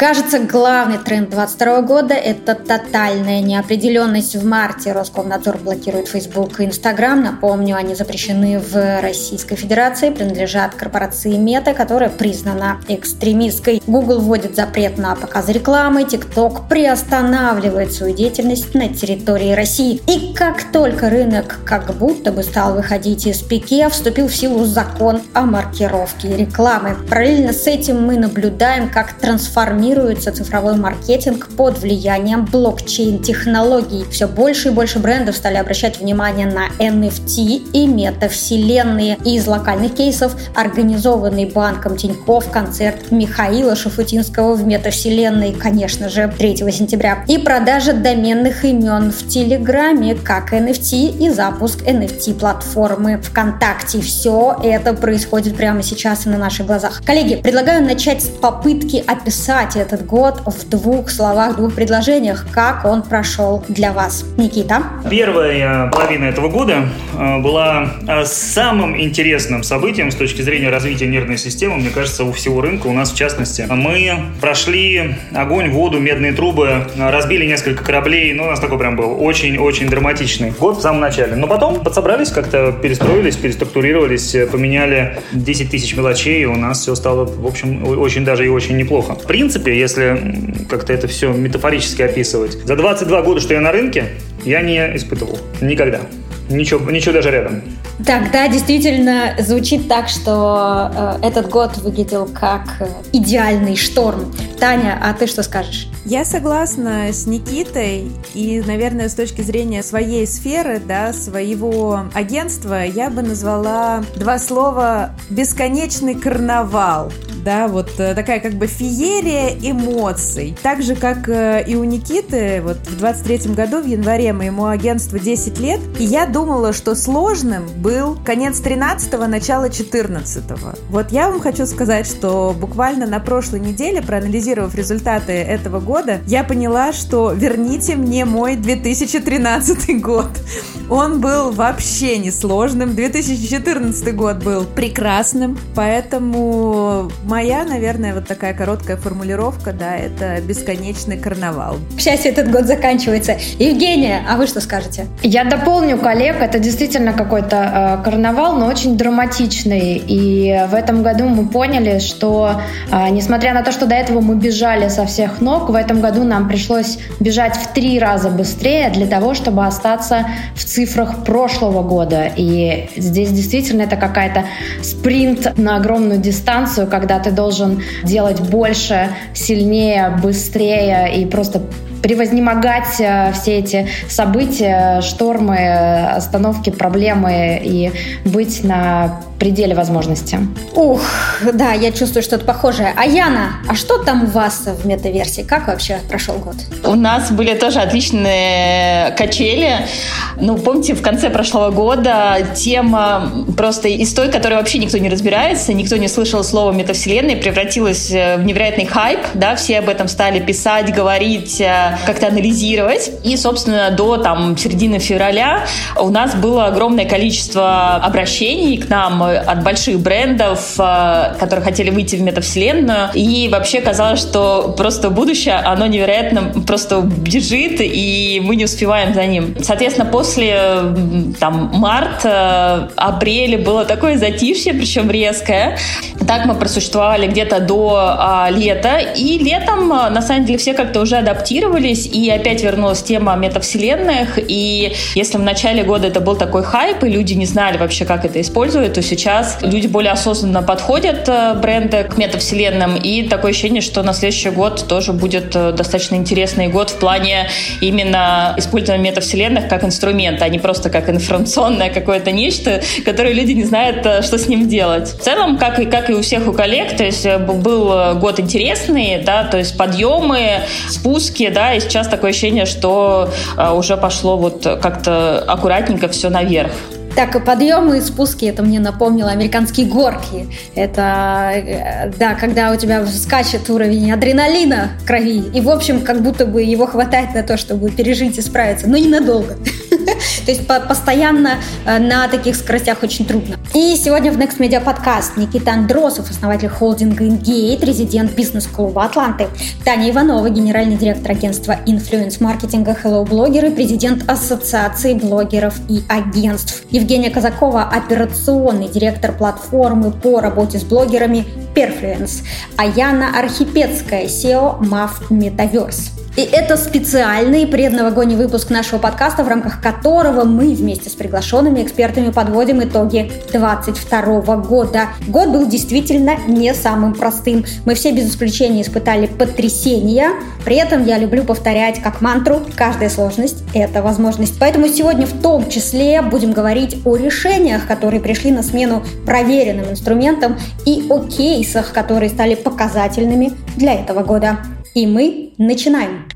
Кажется, главный тренд 2022 года – это тотальная неопределенность. В марте Роскомнадзор блокирует Facebook и Instagram. Напомню, они запрещены в Российской Федерации, принадлежат корпорации Мета, которая признана экстремистской. Google вводит запрет на показ рекламы, TikTok приостанавливает свою деятельность на территории России. И как только рынок как будто бы стал выходить из пике, вступил в силу закон о маркировке рекламы. Параллельно с этим мы наблюдаем, как трансформируется трансформируется цифровой маркетинг под влиянием блокчейн-технологий. Все больше и больше брендов стали обращать внимание на NFT и метавселенные. Из локальных кейсов организованный банком Тиньков концерт Михаила Шафутинского в метавселенной, конечно же, 3 сентября. И продажа доменных имен в Телеграме, как NFT и запуск NFT-платформы ВКонтакте. Все это происходит прямо сейчас и на наших глазах. Коллеги, предлагаю начать с попытки описать этот год в двух словах, двух предложениях, как он прошел для вас. Никита? Первая половина этого года э, была э, самым интересным событием с точки зрения развития нервной системы, мне кажется, у всего рынка, у нас в частности. Мы прошли огонь, воду, медные трубы, разбили несколько кораблей, ну, у нас такой прям был очень-очень драматичный год в самом начале. Но потом подсобрались, как-то перестроились, переструктурировались, поменяли 10 тысяч мелочей, и у нас все стало, в общем, очень даже и очень неплохо. В принципе, принципе, если как-то это все метафорически описывать, за 22 года, что я на рынке, я не испытывал. Никогда. Ничего, ничего даже рядом. Тогда действительно звучит так, что э, этот год выглядел как э, идеальный шторм. Таня, а ты что скажешь? Я согласна с Никитой, и, наверное, с точки зрения своей сферы, да, своего агентства, я бы назвала два слова «бесконечный карнавал» да, вот э, такая как бы феерия эмоций. Так же, как э, и у Никиты, вот в 23 году, в январе, моему агентству 10 лет, и я думала, что сложным был конец 13-го, начало 14-го. Вот я вам хочу сказать, что буквально на прошлой неделе, проанализировав результаты этого года, я поняла, что верните мне мой 2013 год. Он был вообще не сложным. 2014 год был прекрасным, поэтому Моя, наверное, вот такая короткая формулировка, да, это бесконечный карнавал. К счастью, этот год заканчивается. Евгения, а вы что скажете? Я дополню коллег, это действительно какой-то э, карнавал, но очень драматичный. И в этом году мы поняли, что э, несмотря на то, что до этого мы бежали со всех ног, в этом году нам пришлось бежать в три раза быстрее для того, чтобы остаться в цифрах прошлого года. И здесь действительно это какая-то спринт на огромную дистанцию, когда ты должен делать больше, сильнее, быстрее и просто превознемогать э, все эти события, штормы, остановки, проблемы и быть на пределе возможностей. Ух, да, я чувствую что-то похожее. А Яна, а что там у вас в метаверсии? Как вообще прошел год? У нас были тоже отличные качели. Ну, помните, в конце прошлого года тема просто из той, которой вообще никто не разбирается, никто не слышал слова метавселенной, превратилась э, в невероятный хайп, да, все об этом стали писать, говорить, э, как-то анализировать. И, собственно, до там середины февраля у нас было огромное количество обращений к нам от больших брендов, э, которые хотели выйти в метавселенную. И вообще казалось, что просто будущее, оно невероятно просто бежит, и мы не успеваем за ним. Соответственно, после там марта, апреля было такое затишье, причем резкое. Так мы просуществовали где-то до а, лета. И летом, а, на самом деле, все как-то уже адаптировались, и опять вернулась тема метавселенных. И если в начале года это был такой хайп, и люди не знали вообще, как это использовать, то сейчас люди более осознанно подходят, э, бренды, к метавселенным, и такое ощущение, что на следующий год тоже будет э, достаточно интересный год в плане именно использования метавселенных как инструмента, а не просто как информационное какое-то нечто, которое люди не знают, э, что с ним делать. В целом, как и, как и у всех у коллег, то есть был год интересный, да, то есть подъемы, спуски, да, и сейчас такое ощущение, что уже пошло вот как-то аккуратненько все наверх. Так, и подъемы и спуски, это мне напомнило американские горки. Это, э, да, когда у тебя скачет уровень адреналина в крови, и, в общем, как будто бы его хватает на то, чтобы пережить и справиться, но ненадолго. То есть постоянно э, на таких скоростях очень трудно. И сегодня в Next Media Podcast Никита Андросов, основатель холдинга Ingate, резидент бизнес-клуба Атланты, Таня Иванова, генеральный директор агентства инфлюенс-маркетинга Hello Blogger и президент Ассоциации блогеров и агентств, Евгения Казакова, операционный директор платформы по работе с блогерами Perfluence, а Яна Архипецкая, SEO MAF Metaverse. И это специальный предновогодний выпуск нашего подкаста, в рамках которого мы вместе с приглашенными экспертами подводим итоги 2022 года. Год был действительно не самым простым. Мы все без исключения испытали потрясения. При этом я люблю повторять как мантру «каждая сложность – это возможность». Поэтому сегодня в том числе будем говорить о решениях, которые пришли на смену проверенным инструментам и о кейсах, которые стали показательными для этого года. И мы начинаем.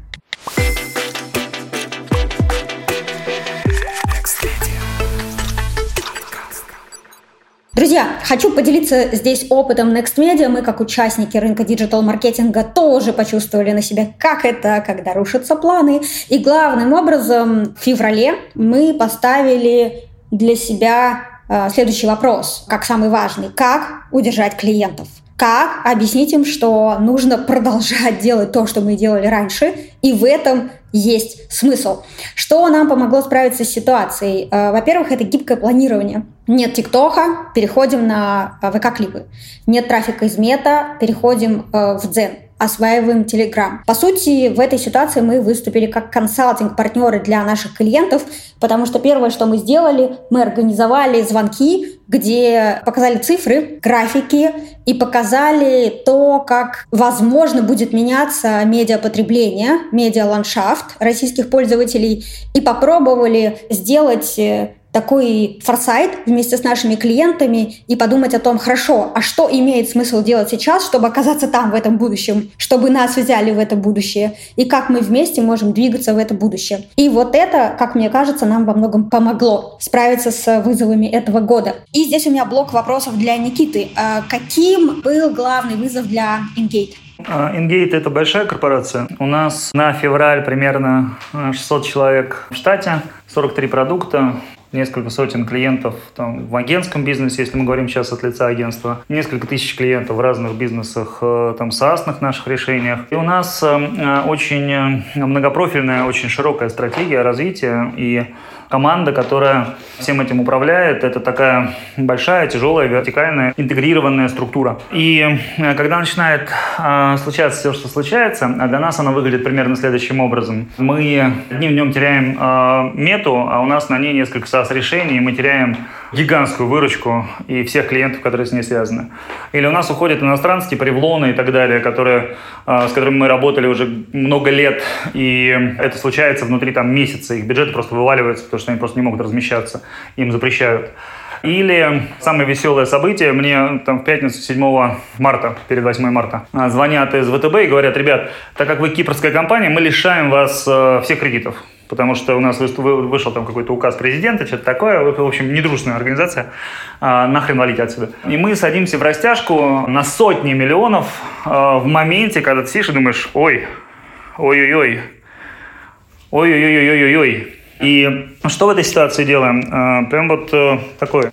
Друзья, хочу поделиться здесь опытом Next Media. Мы, как участники рынка диджитал-маркетинга, тоже почувствовали на себе, как это, когда рушатся планы. И главным образом в феврале мы поставили для себя э, следующий вопрос, как самый важный. Как удержать клиентов? Как объяснить им, что нужно продолжать делать то, что мы делали раньше, и в этом есть смысл. Что нам помогло справиться с ситуацией? Э, во-первых, это гибкое планирование. Нет ТикТока, переходим на э, ВК-клипы. Нет трафика из мета, переходим э, в Дзен осваиваем Telegram. По сути, в этой ситуации мы выступили как консалтинг-партнеры для наших клиентов, потому что первое, что мы сделали, мы организовали звонки, где показали цифры, графики и показали то, как возможно будет меняться медиапотребление, медиаландшафт российских пользователей, и попробовали сделать э, такой форсайт вместе с нашими клиентами и подумать о том, хорошо, а что имеет смысл делать сейчас, чтобы оказаться там, в этом будущем, чтобы нас взяли в это будущее, и как мы вместе можем двигаться в это будущее. И вот это, как мне кажется, нам во многом помогло справиться с вызовами этого года. И здесь у меня блок вопросов для Никиты. А каким был главный вызов для Ingate? Ingate – это большая корпорация. У нас на февраль примерно 600 человек в штате, 43 продукта, несколько сотен клиентов там, в агентском бизнесе, если мы говорим сейчас от лица агентства, несколько тысяч клиентов в разных бизнесах, э, там, SaaS наших решениях. И у нас э, э, очень многопрофильная, очень широкая стратегия развития и команда, которая всем этим управляет. Это такая большая, тяжелая, вертикальная, интегрированная структура. И э, когда начинает э, случаться все, что случается, а для нас она выглядит примерно следующим образом. Мы одним днем теряем э, мету, а у нас на ней несколько SaaS-решений, и мы теряем гигантскую выручку и всех клиентов, которые с ней связаны. Или у нас уходят иностранцы, типа Ревлоны и так далее, которые, с которыми мы работали уже много лет, и это случается внутри там месяца, их бюджеты просто вываливаются, потому что они просто не могут размещаться, им запрещают. Или самое веселое событие, мне там в пятницу 7 марта, перед 8 марта, а, звонят из ВТБ и говорят, ребят, так как вы кипрская компания, мы лишаем вас э, всех кредитов потому что у нас вышел там какой-то указ президента, что-то такое, в общем, недружная организация, а, нахрен валить отсюда. И мы садимся в растяжку на сотни миллионов а, в моменте, когда ты сидишь и думаешь, ой, ой-ой-ой, ой-ой-ой-ой-ой-ой, и что в этой ситуации делаем? Э, прям вот э, такой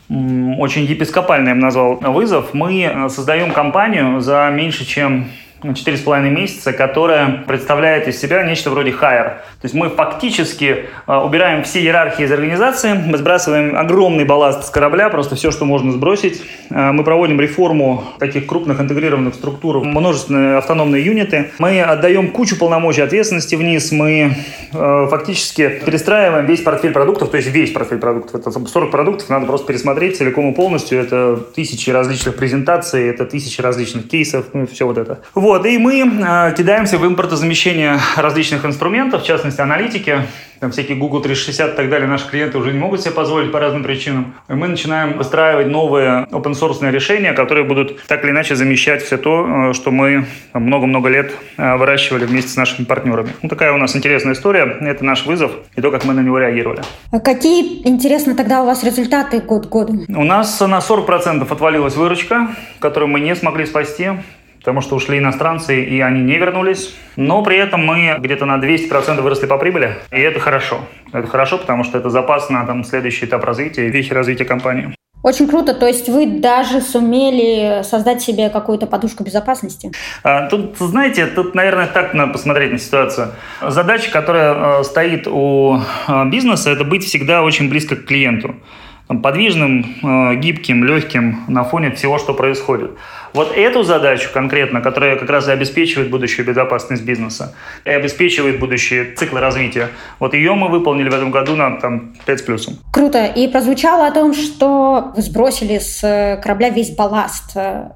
очень епископальный, я бы назвал, вызов. Мы э, создаем компанию за меньше, чем четыре с половиной месяца, которая представляет из себя нечто вроде hire. То есть мы фактически э, убираем все иерархии из организации, мы сбрасываем огромный балласт с корабля, просто все, что можно сбросить. Э, мы проводим реформу таких крупных интегрированных структур, множественные автономные юниты. Мы отдаем кучу полномочий ответственности вниз, мы э, фактически перестраиваем весь портфель продуктов, то есть весь портфель продуктов. Это 40 продуктов, надо просто пересмотреть целиком и полностью. Это тысячи различных презентаций, это тысячи различных кейсов, ну, все вот это. Вот. Вот, и мы э, кидаемся в импортозамещение различных инструментов, в частности аналитики, там всякие Google 360 и так далее, наши клиенты уже не могут себе позволить по разным причинам. И мы начинаем выстраивать новые open source решения, которые будут так или иначе замещать все то, э, что мы много-много лет э, выращивали вместе с нашими партнерами. Ну, такая у нас интересная история. Это наш вызов и то, как мы на него реагировали. А какие, интересно, тогда у вас результаты год к году? У нас на 40% отвалилась выручка, которую мы не смогли спасти потому что ушли иностранцы, и они не вернулись. Но при этом мы где-то на 200% выросли по прибыли, и это хорошо. Это хорошо, потому что это запас на там, следующий этап развития вехи развития компании. Очень круто. То есть вы даже сумели создать себе какую-то подушку безопасности? А, тут, знаете, тут, наверное, так надо посмотреть на ситуацию. Задача, которая э, стоит у э, бизнеса, это быть всегда очень близко к клиенту подвижным, э, гибким, легким на фоне всего, что происходит. Вот эту задачу конкретно, которая как раз и обеспечивает будущую безопасность бизнеса, и обеспечивает будущие циклы развития, вот ее мы выполнили в этом году на там, 5 с плюсом. Круто. И прозвучало о том, что сбросили с корабля весь балласт.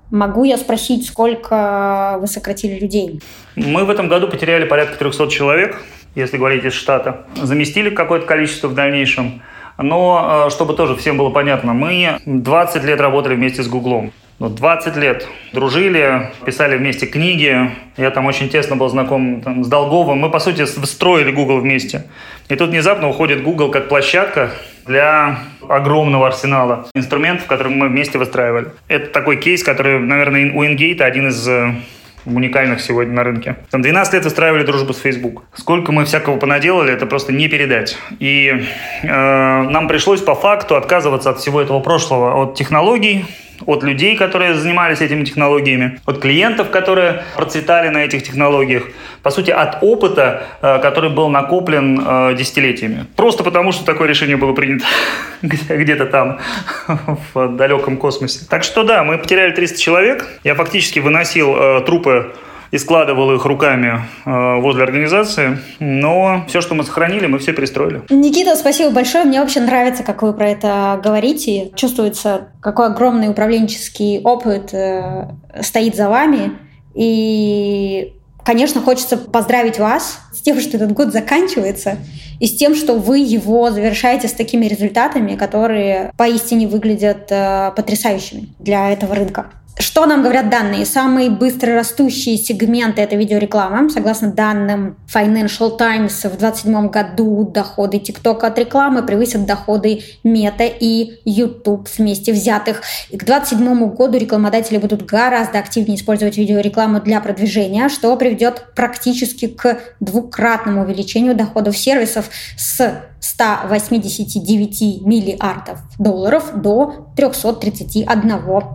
Могу я спросить, сколько вы сократили людей? Мы в этом году потеряли порядка 300 человек, если говорить из штата. Заместили какое-то количество в дальнейшем. Но, э, чтобы тоже всем было понятно, мы 20 лет работали вместе с Гуглом. 20 лет дружили, писали вместе книги. Я там очень тесно был знаком там, с Долговым. Мы, по сути, строили Google вместе. И тут внезапно уходит Google как площадка для огромного арсенала инструментов, которые мы вместе выстраивали. Это такой кейс, который, наверное, у Ingate один из э, уникальных сегодня на рынке. Там 12 лет устраивали дружбу с Facebook. Сколько мы всякого понаделали, это просто не передать. И э, нам пришлось по факту отказываться от всего этого прошлого, от технологий, от людей, которые занимались этими технологиями, от клиентов, которые процветали на этих технологиях, по сути, от опыта, э, который был накоплен э, десятилетиями. Просто потому, что такое решение было принято где-то там, в далеком космосе. Так что да, мы потеряли 300 человек. Я фактически выносил э, трупы и складывал их руками э, возле организации. Но все, что мы сохранили, мы все перестроили. Никита, спасибо большое. Мне вообще нравится, как вы про это говорите. Чувствуется, какой огромный управленческий опыт э, стоит за вами. И, конечно, хочется поздравить вас с тем, что этот год заканчивается, и с тем, что вы его завершаете с такими результатами, которые поистине выглядят э, потрясающими для этого рынка. Что нам говорят данные? Самые быстро растущие сегменты – это видеореклама. Согласно данным Financial Times, в 2027 году доходы TikTok от рекламы превысят доходы Мета и YouTube вместе взятых. И к 2027 году рекламодатели будут гораздо активнее использовать видеорекламу для продвижения, что приведет практически к двукратному увеличению доходов сервисов с 189 миллиардов долларов до 331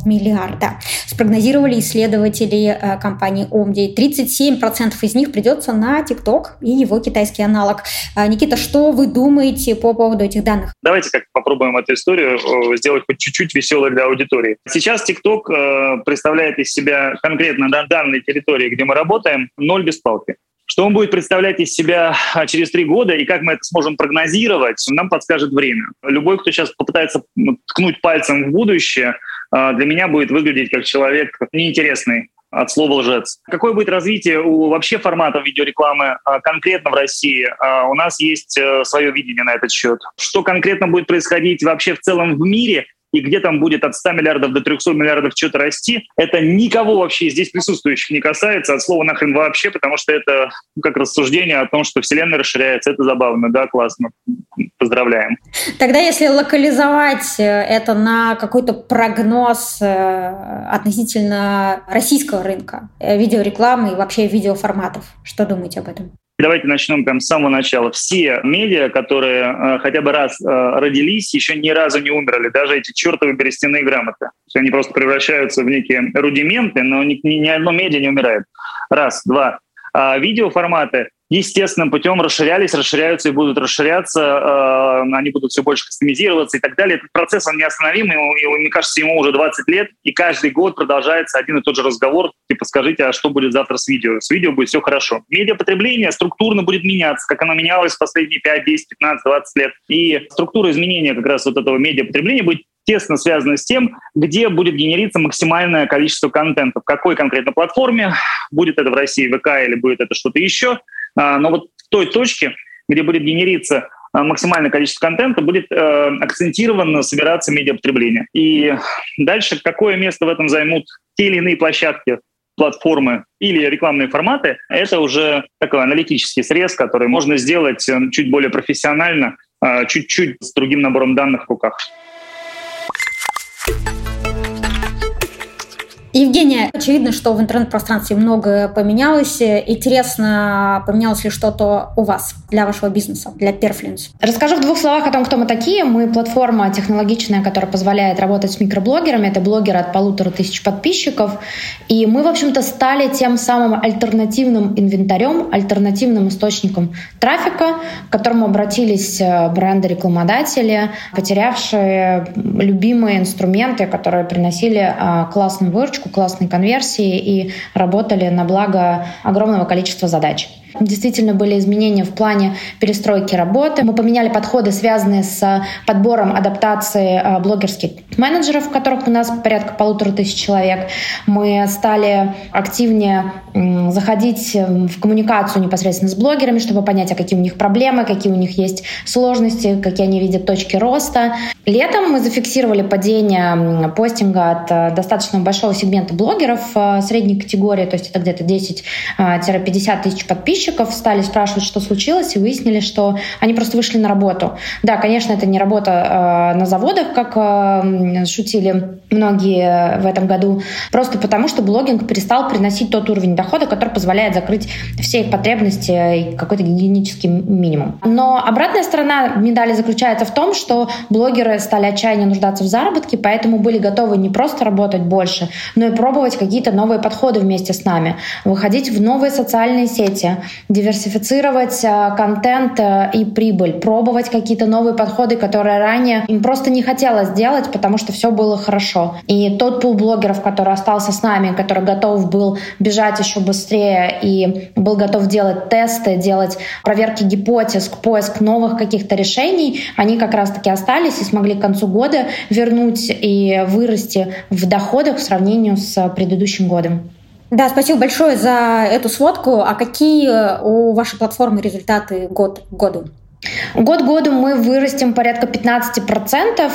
миллиарда. Спрогнозировали исследователи э, компании Omdi. 37% из них придется на TikTok и его китайский аналог. Э, Никита, что вы думаете по поводу этих данных? Давайте как попробуем эту историю э, сделать хоть чуть-чуть веселой для аудитории. Сейчас TikTok представляет из себя конкретно на данной территории, где мы работаем, ноль без палки. Что он будет представлять из себя а, через три года и как мы это сможем прогнозировать, нам подскажет время. Любой, кто сейчас попытается ткнуть пальцем в будущее, а, для меня будет выглядеть как человек неинтересный от слова лжец. Какое будет развитие у вообще форматов видеорекламы а, конкретно в России? У нас есть э, свое видение на этот счет. Что конкретно будет происходить вообще в целом в мире, и где там будет от 100 миллиардов до 300 миллиардов что-то расти, это никого вообще здесь присутствующих не касается, от слова нахрен вообще, потому что это ну, как рассуждение о том, что Вселенная расширяется, это забавно, да, классно, поздравляем. Тогда если локализовать э, это на какой-то прогноз э, относительно российского рынка, э, видеорекламы и вообще видеоформатов, что думаете об этом? Давайте начнем прямо с самого начала. Все медиа, которые э, хотя бы раз э, родились, еще ни разу не умерли. Даже эти чертовы берестяные грамоты. Они просто превращаются в некие рудименты, но ни, ни одно медиа не умирает. Раз, два. А видеоформаты естественным путем расширялись, расширяются и будут расширяться, э, они будут все больше кастомизироваться и так далее. Этот процесс, он неостановимый, и, мне кажется, ему уже 20 лет, и каждый год продолжается один и тот же разговор, типа, скажите, а что будет завтра с видео? С видео будет все хорошо. Медиапотребление структурно будет меняться, как оно менялось в последние 5, 10, 15, 20 лет. И структура изменения как раз вот этого медиапотребления будет тесно связано с тем, где будет генериться максимальное количество контента, в какой конкретно платформе, будет это в России ВК или будет это что-то еще – но вот в той точке, где будет генериться а, максимальное количество контента, будет э, акцентированно собираться медиапотребление. И дальше какое место в этом займут те или иные площадки, платформы или рекламные форматы, это уже такой аналитический срез, который можно сделать э, чуть более профессионально, э, чуть-чуть с другим набором данных в руках. Евгения, очевидно, что в интернет-пространстве многое поменялось. Интересно, поменялось ли что-то у вас для вашего бизнеса, для Perfluence? Расскажу в двух словах о том, кто мы такие. Мы платформа технологичная, которая позволяет работать с микроблогерами. Это блогеры от полутора тысяч подписчиков. И мы, в общем-то, стали тем самым альтернативным инвентарем, альтернативным источником трафика, к которому обратились э, бренды-рекламодатели, потерявшие любимые инструменты, которые приносили э, классную выручку выручку, классные конверсии и работали на благо огромного количества задач. Действительно были изменения в плане перестройки работы. Мы поменяли подходы, связанные с подбором адаптации а, блогерских менеджеров, которых у нас порядка полутора тысяч человек. Мы стали активнее заходить в коммуникацию непосредственно с блогерами, чтобы понять, а какие у них проблемы, какие у них есть сложности, какие они видят точки роста. Летом мы зафиксировали падение постинга от достаточно большого сегмента блогеров средней категории, то есть это где-то 10-50 тысяч подписчиков, подписчиков, стали спрашивать, что случилось, и выяснили, что они просто вышли на работу. Да, конечно, это не работа э, на заводах, как э, шутили многие в этом году, просто потому что блогинг перестал приносить тот уровень дохода, который позволяет закрыть все их потребности и какой-то гигиенический минимум. Но обратная сторона медали заключается в том, что блогеры стали отчаянно нуждаться в заработке, поэтому были готовы не просто работать больше, но и пробовать какие-то новые подходы вместе с нами, выходить в новые социальные сети, диверсифицировать э, контент э, и прибыль, пробовать какие-то новые подходы, которые ранее им просто не хотелось делать, потому что все было хорошо. И тот пул блогеров, который остался с нами, который готов был бежать еще быстрее и был готов делать тесты, делать проверки гипотез, поиск новых каких-то решений, они как раз-таки остались и смогли к концу года вернуть и вырасти в доходах в сравнении с предыдущим годом. Да, спасибо большое за эту сводку. А какие у вашей платформы результаты год к году? Год году мы вырастем порядка 15% э,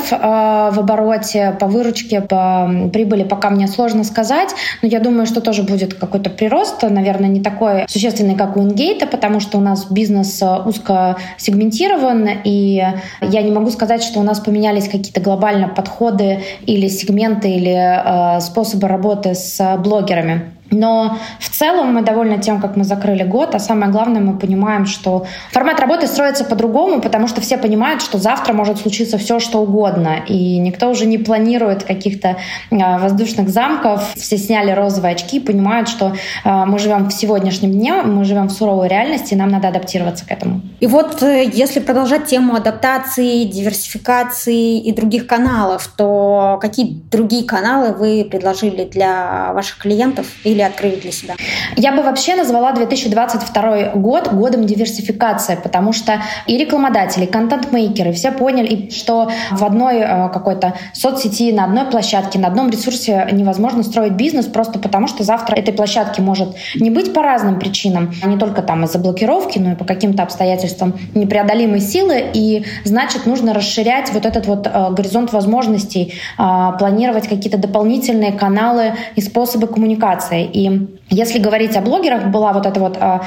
в обороте по выручке, по прибыли пока мне сложно сказать, но я думаю, что тоже будет какой-то прирост, наверное, не такой существенный, как у Ингейта, потому что у нас бизнес э, узко сегментирован, и я не могу сказать, что у нас поменялись какие-то глобально подходы или сегменты, или э, способы работы с блогерами. Но в целом мы довольны тем, как мы закрыли год, а самое главное, мы понимаем, что формат работы строится по-другому, потому что все понимают, что завтра может случиться все, что угодно, и никто уже не планирует каких-то а, воздушных замков, все сняли розовые очки, понимают, что а, мы живем в сегодняшнем дне, мы живем в суровой реальности, и нам надо адаптироваться к этому. И вот э, если продолжать тему адаптации, диверсификации и других каналов, то какие другие каналы вы предложили для ваших клиентов или открыли для себя? Я бы вообще назвала 2022 год годом диверсификации, потому что и рекламодатели, и контент-мейкеры все поняли, что в одной э, какой-то соцсети, на одной площадке, на одном ресурсе невозможно строить бизнес просто потому, что завтра этой площадки может не быть по разным причинам, а не только там из-за блокировки, но и по каким-то обстоятельствам непреодолимой силы, и значит нужно расширять вот этот вот э, горизонт возможностей, э, планировать какие-то дополнительные каналы и способы коммуникации. И если говорить о блогерах, была вот это вот э,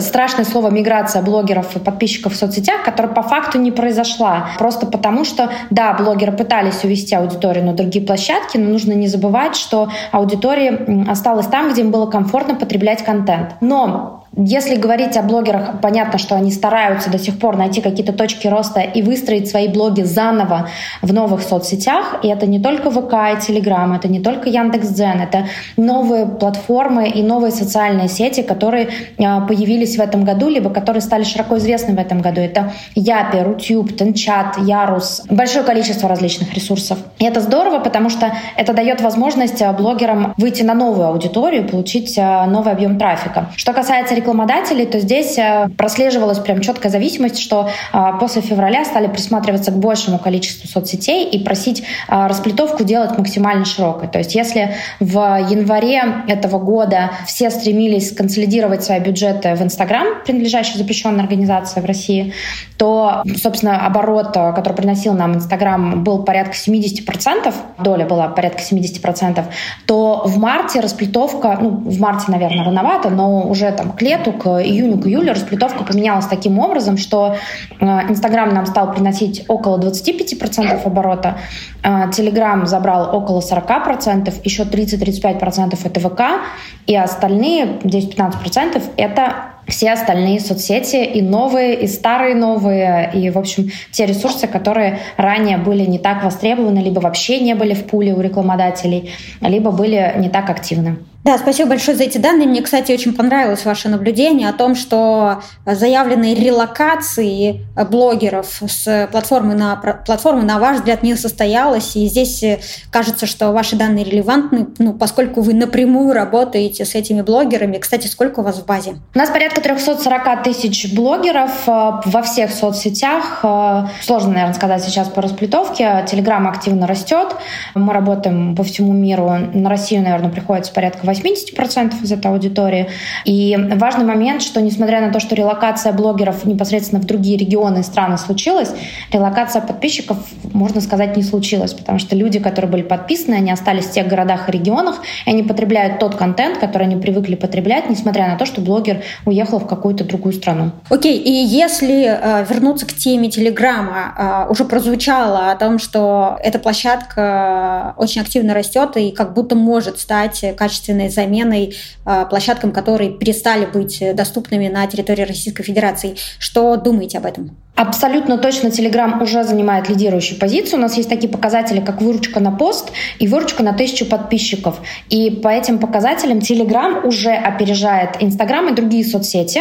страшное слово миграция блогеров и подписчиков в соцсетях, которая по факту не произошла. Просто потому что, да, блогеры пытались увести аудиторию на другие площадки, но нужно не забывать, что аудитория осталась там, где им было комфортно потреблять контент. Но если говорить о блогерах, понятно, что они стараются до сих пор найти какие-то точки роста и выстроить свои блоги заново в новых соцсетях. И это не только ВК и Телеграм, это не только Яндекс.Дзен, это новые платформы и новые социальные сети, которые а, появились в этом году, либо которые стали широко известны в этом году. Это Япи, Рутюб, Тенчат, Ярус, большое количество различных ресурсов. И это здорово, потому что это дает возможность а, блогерам выйти на новую аудиторию, получить а, новый объем трафика. Что касается рекламодателей, то здесь э, прослеживалась прям четкая зависимость, что э, после февраля стали присматриваться к большему количеству соцсетей и просить э, расплетовку делать максимально широкой. То есть если в январе этого года все стремились консолидировать свои бюджеты в Инстаграм, принадлежащей запрещенной организации в России, то, собственно, оборот, который приносил нам Инстаграм, был порядка 70%, доля была порядка 70%, то в марте расплетовка, ну, в марте, наверное, рановато, но уже там к лету, к июню, к июлю расплитовка поменялась таким образом, что э, Инстаграм нам стал приносить около 25% оборота, Телеграм забрал около 40%, еще 30-35% это ВК, и остальные 10-15% это все остальные соцсети, и новые, и старые новые, и, в общем, те ресурсы, которые ранее были не так востребованы, либо вообще не были в пуле у рекламодателей, либо были не так активны. Да, спасибо большое за эти данные. Мне, кстати, очень понравилось ваше наблюдение о том, что заявленные релокации блогеров с платформы на платформу, на ваш взгляд, не состоялось. И здесь э, кажется, что ваши данные релевантны, ну, поскольку вы напрямую работаете с этими блогерами. Кстати, сколько у вас в базе? У нас порядка 340 тысяч блогеров э, во всех соцсетях. Э, сложно, наверное, сказать сейчас по расплитовке. Телеграм активно растет. Мы работаем по всему миру. На Россию, наверное, приходится порядка 80% из этой аудитории. И важный момент, что несмотря на то, что релокация блогеров непосредственно в другие регионы и страны случилась, релокация подписчиков, можно сказать, не случилась, потому что люди, которые были подписаны, они остались в тех городах и регионах, и они потребляют тот контент, который они привыкли потреблять, несмотря на то, что блогер уехал в какую-то другую страну. Окей, и если э, вернуться к теме Телеграма, э, уже прозвучало о том, что эта площадка очень активно растет и как будто может стать качественной заменой а, площадкам, которые перестали быть доступными на территории Российской Федерации. Что думаете об этом? Абсолютно точно Telegram уже занимает лидирующую позицию. У нас есть такие показатели, как выручка на пост и выручка на тысячу подписчиков. И по этим показателям Telegram уже опережает Instagram и другие соцсети,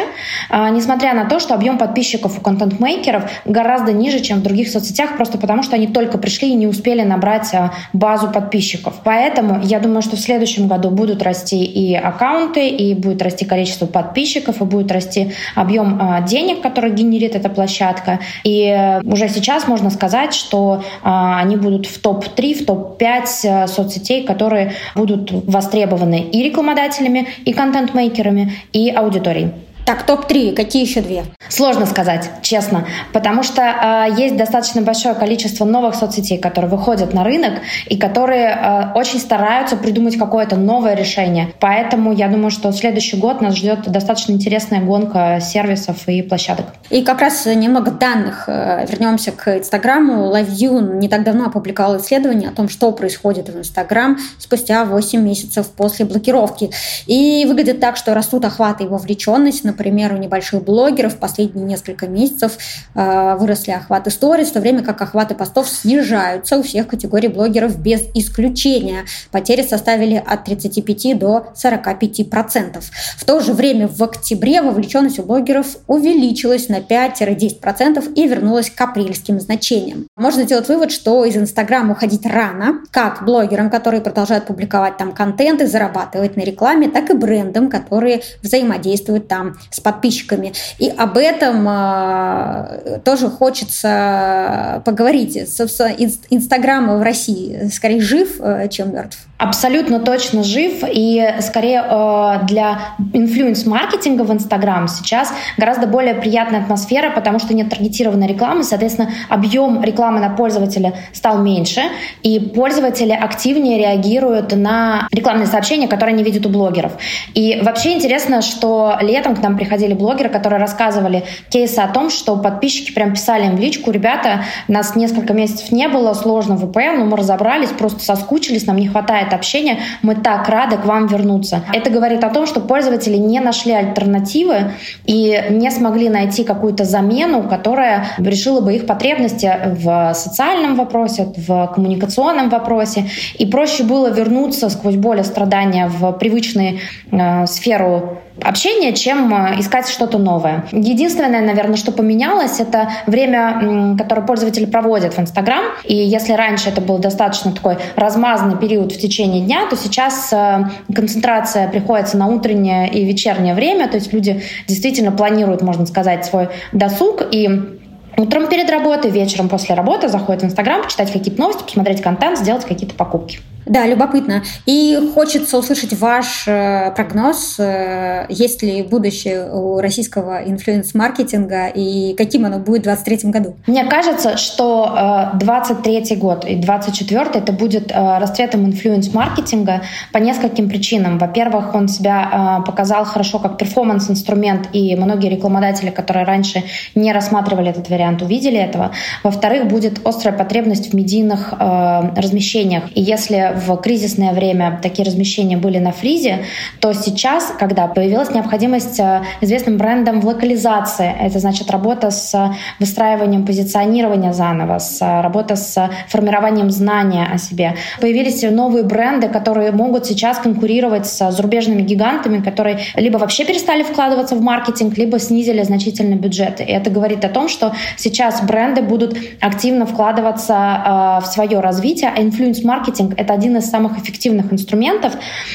а, несмотря на то, что объем подписчиков у контент-мейкеров гораздо ниже, чем в других соцсетях, просто потому что они только пришли и не успели набрать а, базу подписчиков. Поэтому я думаю, что в следующем году будут расти и аккаунты, и будет расти количество подписчиков, и будет расти объем а, денег, который генерит эта площадка порядка. И э, уже сейчас можно сказать, что а, они будут в топ-3, в топ-5 э, соцсетей, которые будут востребованы и рекламодателями, и контент-мейкерами, и аудиторией. Так, топ-3, какие еще две? Сложно сказать, честно, потому что э, есть достаточно большое количество новых соцсетей, которые выходят на рынок и которые э, очень стараются придумать какое-то новое решение. Поэтому я думаю, что следующий год нас ждет достаточно интересная гонка сервисов и площадок. И как раз немного данных. Э, вернемся к Инстаграму. LiveView не так давно опубликовал исследование о том, что происходит в Инстаграм спустя 8 месяцев после блокировки. И выглядит так, что растут охваты и вовлеченность, например, у небольших блогеров последние несколько месяцев э, выросли охваты сторис, в то время как охваты постов снижаются у всех категорий блогеров без исключения. Потери составили от 35 до 45 процентов. В то же время в октябре вовлеченность у блогеров увеличилась на 5-10 процентов и вернулась к апрельским значениям. Можно сделать вывод, что из Инстаграма уходить рано, как блогерам, которые продолжают публиковать там контент и зарабатывать на рекламе, так и брендам, которые взаимодействуют там с подписчиками. И об этом э, тоже хочется поговорить. Собственно, Инстаграм в России скорее жив, э, чем мертв. Абсолютно точно жив. И скорее э, для инфлюенс-маркетинга в Инстаграм сейчас гораздо более приятная атмосфера, потому что нет таргетированной рекламы. Соответственно, объем рекламы на пользователя стал меньше. И пользователи активнее реагируют на рекламные сообщения, которые они видят у блогеров. И вообще интересно, что летом к нам приходили блогеры, которые рассказывали кейсы о том, что подписчики прям писали им в личку, ребята, нас несколько месяцев не было, сложно VPN, но мы разобрались, просто соскучились, нам не хватает общения, мы так рады к вам вернуться. Это говорит о том, что пользователи не нашли альтернативы и не смогли найти какую-то замену, которая решила бы их потребности в социальном вопросе, в коммуникационном вопросе, и проще было вернуться сквозь боль и страдания в привычную э, сферу общения, чем э, искать что-то новое. Единственное, наверное, что поменялось, это время, которое пользователи проводят в Инстаграм. И если раньше это был достаточно такой размазанный период в течение дня, то сейчас э, концентрация приходится на утреннее и вечернее время, то есть люди действительно планируют, можно сказать, свой досуг и Утром перед работой, вечером после работы заходят в Инстаграм, почитать какие-то новости, посмотреть контент, сделать какие-то покупки. Да, любопытно. И хочется услышать ваш э, прогноз, э, есть ли будущее у российского influence-маркетинга и каким оно будет в 2023 году? Мне кажется, что 23 э, год и 24 это будет расцветом influence-маркетинга по нескольким причинам. Во-первых, он себя показал хорошо как performance-инструмент, и многие рекламодатели, которые раньше не рассматривали этот вариант, увидели этого. Во-вторых, будет острая потребность в медийных размещениях. И если в кризисное время такие размещения были на фризе, то сейчас, когда появилась необходимость э, известным брендом в локализации, это значит работа с выстраиванием позиционирования заново, с э, работа с формированием знания о себе. Появились новые бренды, которые могут сейчас конкурировать с зарубежными гигантами, которые либо вообще перестали вкладываться в маркетинг, либо снизили значительно бюджеты. И это говорит о том, что сейчас бренды будут активно вкладываться э, в свое развитие, а инфлюенс-маркетинг — это один один из самых эффективных инструментов,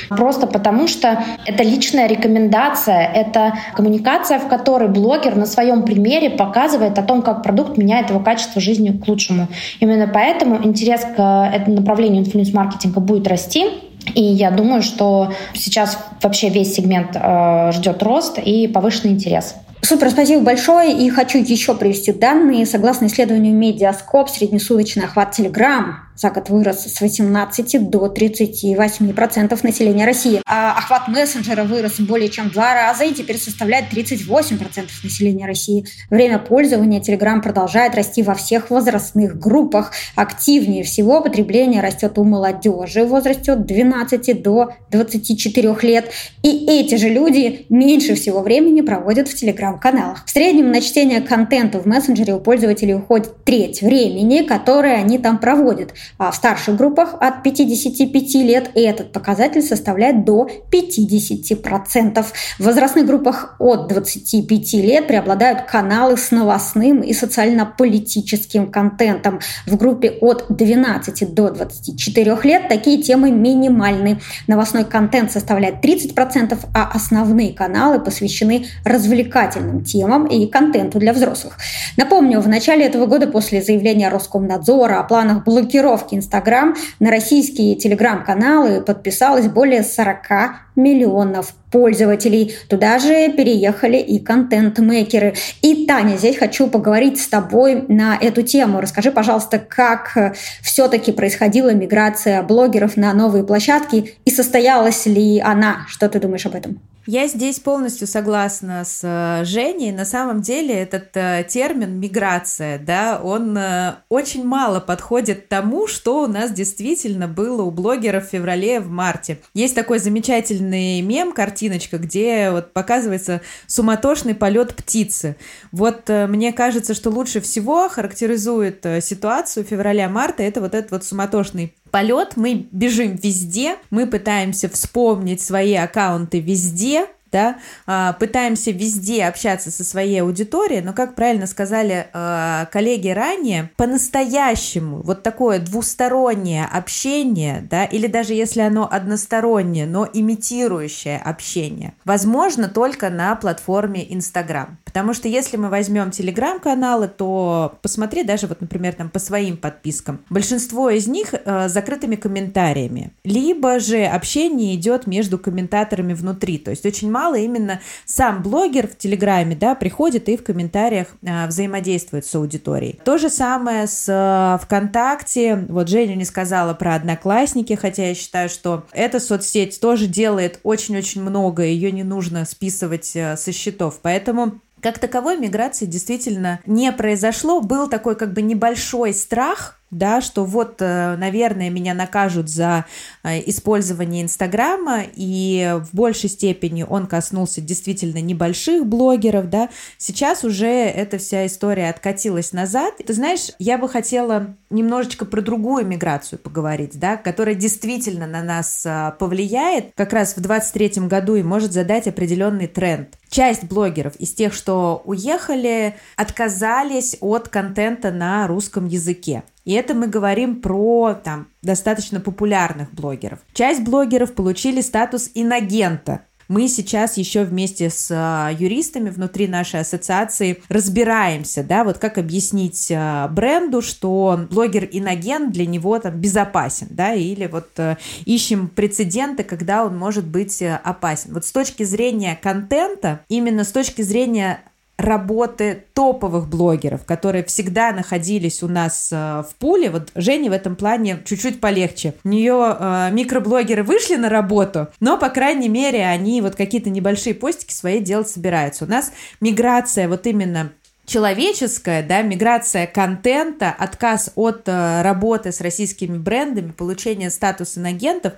просто потому что это личная рекомендация, это коммуникация, в которой блогер на своем примере показывает о том, как продукт меняет его качество жизни к лучшему. Именно поэтому интерес к этому направлению influence-маркетинга будет расти. И я думаю, что сейчас вообще весь сегмент э, ждет рост и повышенный интерес. Супер, спасибо большое. И хочу еще привести данные. Согласно исследованию Mediascope, среднесуточный охват Telegram за год вырос с 18 до 38 процентов населения России. А охват мессенджера вырос более чем в два раза и теперь составляет 38 процентов населения России. Время пользования Telegram продолжает расти во всех возрастных группах. Активнее всего потребление растет у молодежи в возрасте от 12 до 24 лет. И эти же люди меньше всего времени проводят в телеграм-каналах. В среднем на чтение контента в мессенджере у пользователей уходит треть времени, которое они там проводят. А в старших группах от 55 лет этот показатель составляет до 50%. В возрастных группах от 25 лет преобладают каналы с новостным и социально-политическим контентом. В группе от 12 до 24 лет такие темы минимальны. Новостной контент составляет 30%, а основные каналы посвящены развлекательным темам и контенту для взрослых. Напомню, в начале этого года после заявления Роскомнадзора о планах блокировки блокировки Инстаграм на российские телеграм-каналы подписалось более 40 миллионов пользователей. Туда же переехали и контент-мейкеры. И, Таня, здесь хочу поговорить с тобой на эту тему. Расскажи, пожалуйста, как все-таки происходила миграция блогеров на новые площадки и состоялась ли она? Что ты думаешь об этом? Я здесь полностью согласна с э, Женей. На самом деле этот э, термин миграция, да, он э, очень мало подходит тому, что у нас действительно было у блогеров в феврале, в марте. Есть такой замечательный мем, картиночка, где вот показывается суматошный полет птицы. Вот мне кажется, что лучше всего характеризует ситуацию февраля-марта это вот этот вот суматошный полет, мы бежим везде, мы пытаемся вспомнить свои аккаунты везде, да, а, пытаемся везде общаться со своей аудиторией, но, как правильно сказали а, коллеги ранее, по-настоящему вот такое двустороннее общение, да, или даже если оно одностороннее, но имитирующее общение, возможно только на платформе Instagram. Потому что если мы возьмем телеграм-каналы, то посмотри даже вот, например, там по своим подпискам. Большинство из них э, закрытыми комментариями. Либо же общение идет между комментаторами внутри. То есть очень мало именно сам блогер в телеграме, да, приходит и в комментариях э, взаимодействует с аудиторией. То же самое с э, ВКонтакте. Вот Женя не сказала про Одноклассники, хотя я считаю, что эта соцсеть тоже делает очень-очень много, ее не нужно списывать э, со счетов. Поэтому как таковой миграции действительно не произошло. Был такой как бы небольшой страх да, что вот, э, наверное, меня накажут за э, использование Инстаграма, и в большей степени он коснулся действительно небольших блогеров, да, сейчас уже эта вся история откатилась назад. Ты знаешь, я бы хотела немножечко про другую миграцию поговорить, да, которая действительно на нас э, повлияет как раз в 23 году и может задать определенный тренд. Часть блогеров из тех, что уехали, отказались от контента на русском языке. И это мы говорим про там, достаточно популярных блогеров. Часть блогеров получили статус инагента. Мы сейчас еще вместе с а, юристами внутри нашей ассоциации разбираемся, да, вот как объяснить а, бренду, что блогер-иногент для него там безопасен, да, или вот э, ищем прецеденты, когда он может быть э, опасен. Вот с точки зрения контента, именно с точки зрения работы топовых блогеров, которые всегда находились у нас э, в пуле. Вот Жене в этом плане чуть-чуть полегче. У нее э, микроблогеры вышли на работу, но, по крайней мере, они вот какие-то небольшие постики свои делать собираются. У нас миграция вот именно человеческая, да, миграция контента, отказ от э, работы с российскими брендами, получение статуса инагентов,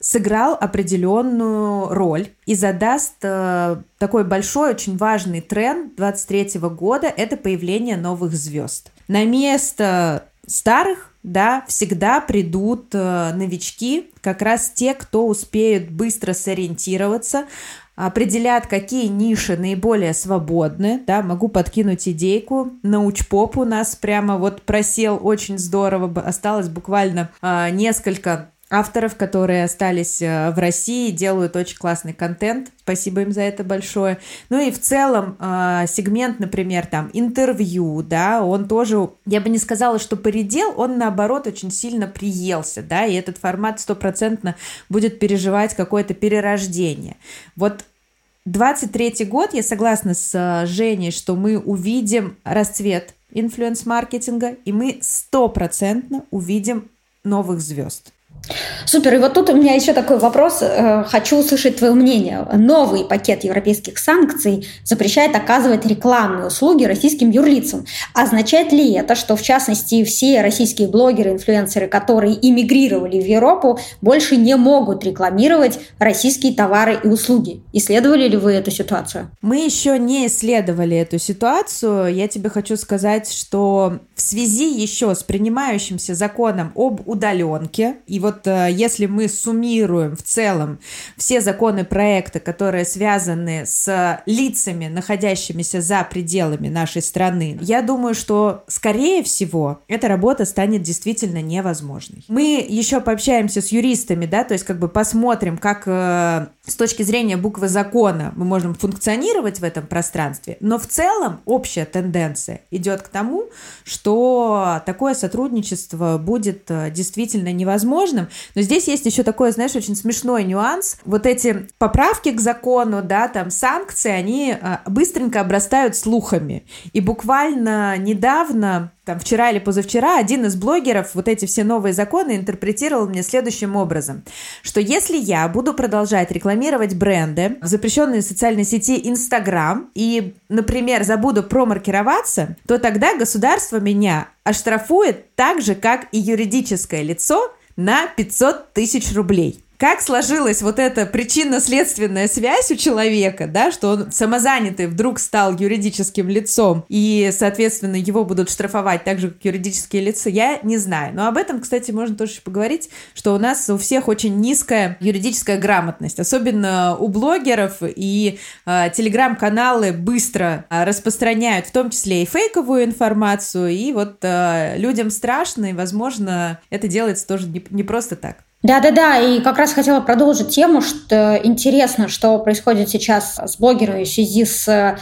сыграл определенную роль и задаст э, такой большой, очень важный тренд 23 года – это появление новых звезд. На место старых да, всегда придут э, новички, как раз те, кто успеют быстро сориентироваться, определят, какие ниши наиболее свободны, да, могу подкинуть идейку. Научпоп у нас прямо вот просел очень здорово, осталось буквально э, несколько авторов, которые остались э, в России, делают очень классный контент. Спасибо им за это большое. Ну и в целом э, сегмент, например, там интервью, да, он тоже, я бы не сказала, что поредел, он наоборот очень сильно приелся, да, и этот формат стопроцентно будет переживать какое-то перерождение. Вот 23 год, я согласна с э, Женей, что мы увидим расцвет инфлюенс-маркетинга, и мы стопроцентно увидим новых звезд. Супер. И вот тут у меня еще такой вопрос. Э, хочу услышать твое мнение. Новый пакет европейских санкций запрещает оказывать рекламные услуги российским юрлицам. Означает ли это, что, в частности, все российские блогеры, инфлюенсеры, которые иммигрировали в Европу, больше не могут рекламировать российские товары и услуги? Исследовали ли вы эту ситуацию? Мы еще не исследовали эту ситуацию. Я тебе хочу сказать, что в связи еще с принимающимся законом об удаленке, и вот э, если мы суммируем в целом все законы проекта, которые связаны с лицами, находящимися за пределами нашей страны, я думаю, что, скорее всего, эта работа станет действительно невозможной. Мы еще пообщаемся с юристами, да, то есть как бы посмотрим, как э, с точки зрения буквы закона мы можем функционировать в этом пространстве, но в целом общая тенденция идет к тому, что такое сотрудничество будет э, действительно невозможным. Но здесь есть еще такой, знаешь, очень смешной нюанс. Вот эти поправки к закону, да, там санкции, они э, быстренько обрастают слухами. И буквально недавно там вчера или позавчера один из блогеров вот эти все новые законы интерпретировал мне следующим образом, что если я буду продолжать рекламировать бренды в запрещенной социальной сети Инстаграм и, например, забуду промаркироваться, то тогда государство меня оштрафует так же, как и юридическое лицо на 500 тысяч рублей как сложилась вот эта причинно-следственная связь у человека, да, что он самозанятый вдруг стал юридическим лицом, и, соответственно, его будут штрафовать так же, как юридические лица, я не знаю. Но об этом, кстати, можно тоже поговорить, что у нас у всех очень низкая юридическая грамотность, особенно у блогеров, и э, телеграм-каналы быстро э, распространяют в том числе и фейковую информацию, и вот э, людям страшно, и, возможно, это делается тоже не, не просто так. Да-да-да, и как раз хотела продолжить тему, что интересно, что происходит сейчас с блогерами в связи с э,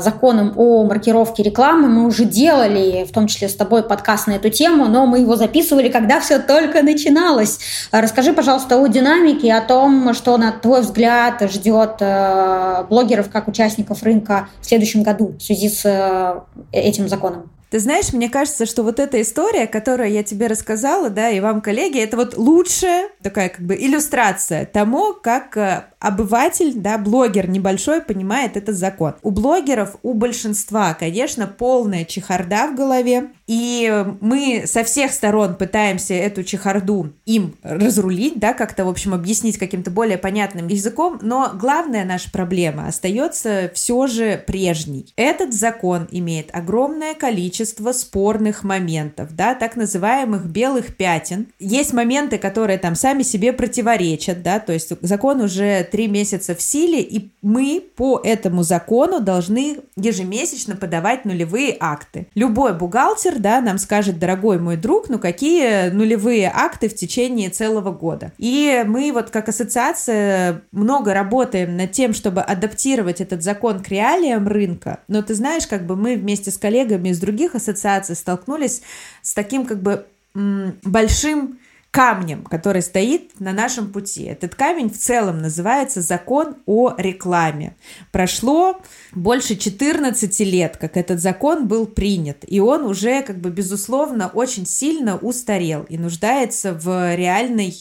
законом о маркировке рекламы. Мы уже делали, в том числе с тобой, подкаст на эту тему, но мы его записывали, когда все только начиналось. Расскажи, пожалуйста, о динамике, о том, что, на твой взгляд, ждет э, блогеров как участников рынка в следующем году в связи с э, этим законом. Ты знаешь, мне кажется, что вот эта история, которую я тебе рассказала, да, и вам, коллеги, это вот лучшая такая как бы иллюстрация тому, как э, обыватель, да, блогер небольшой понимает этот закон. У блогеров, у большинства, конечно, полная чехарда в голове, и мы со всех сторон пытаемся эту чехарду им разрулить, да, как-то, в общем, объяснить каким-то более понятным языком, но главная наша проблема остается все же прежней. Этот закон имеет огромное количество спорных моментов, да, так называемых белых пятен. Есть моменты, которые там сами себе противоречат, да, то есть закон уже три месяца в силе, и мы по этому закону должны ежемесячно подавать нулевые акты. Любой бухгалтер да, нам скажет, дорогой мой друг, ну какие нулевые акты в течение целого года. И мы вот как ассоциация много работаем над тем, чтобы адаптировать этот закон к реалиям рынка. Но ты знаешь, как бы мы вместе с коллегами из других ассоциаций столкнулись с таким как бы большим камнем, который стоит на нашем пути. Этот камень в целом называется закон о рекламе. Прошло больше 14 лет, как этот закон был принят, и он уже, как бы, безусловно, очень сильно устарел и нуждается в реальной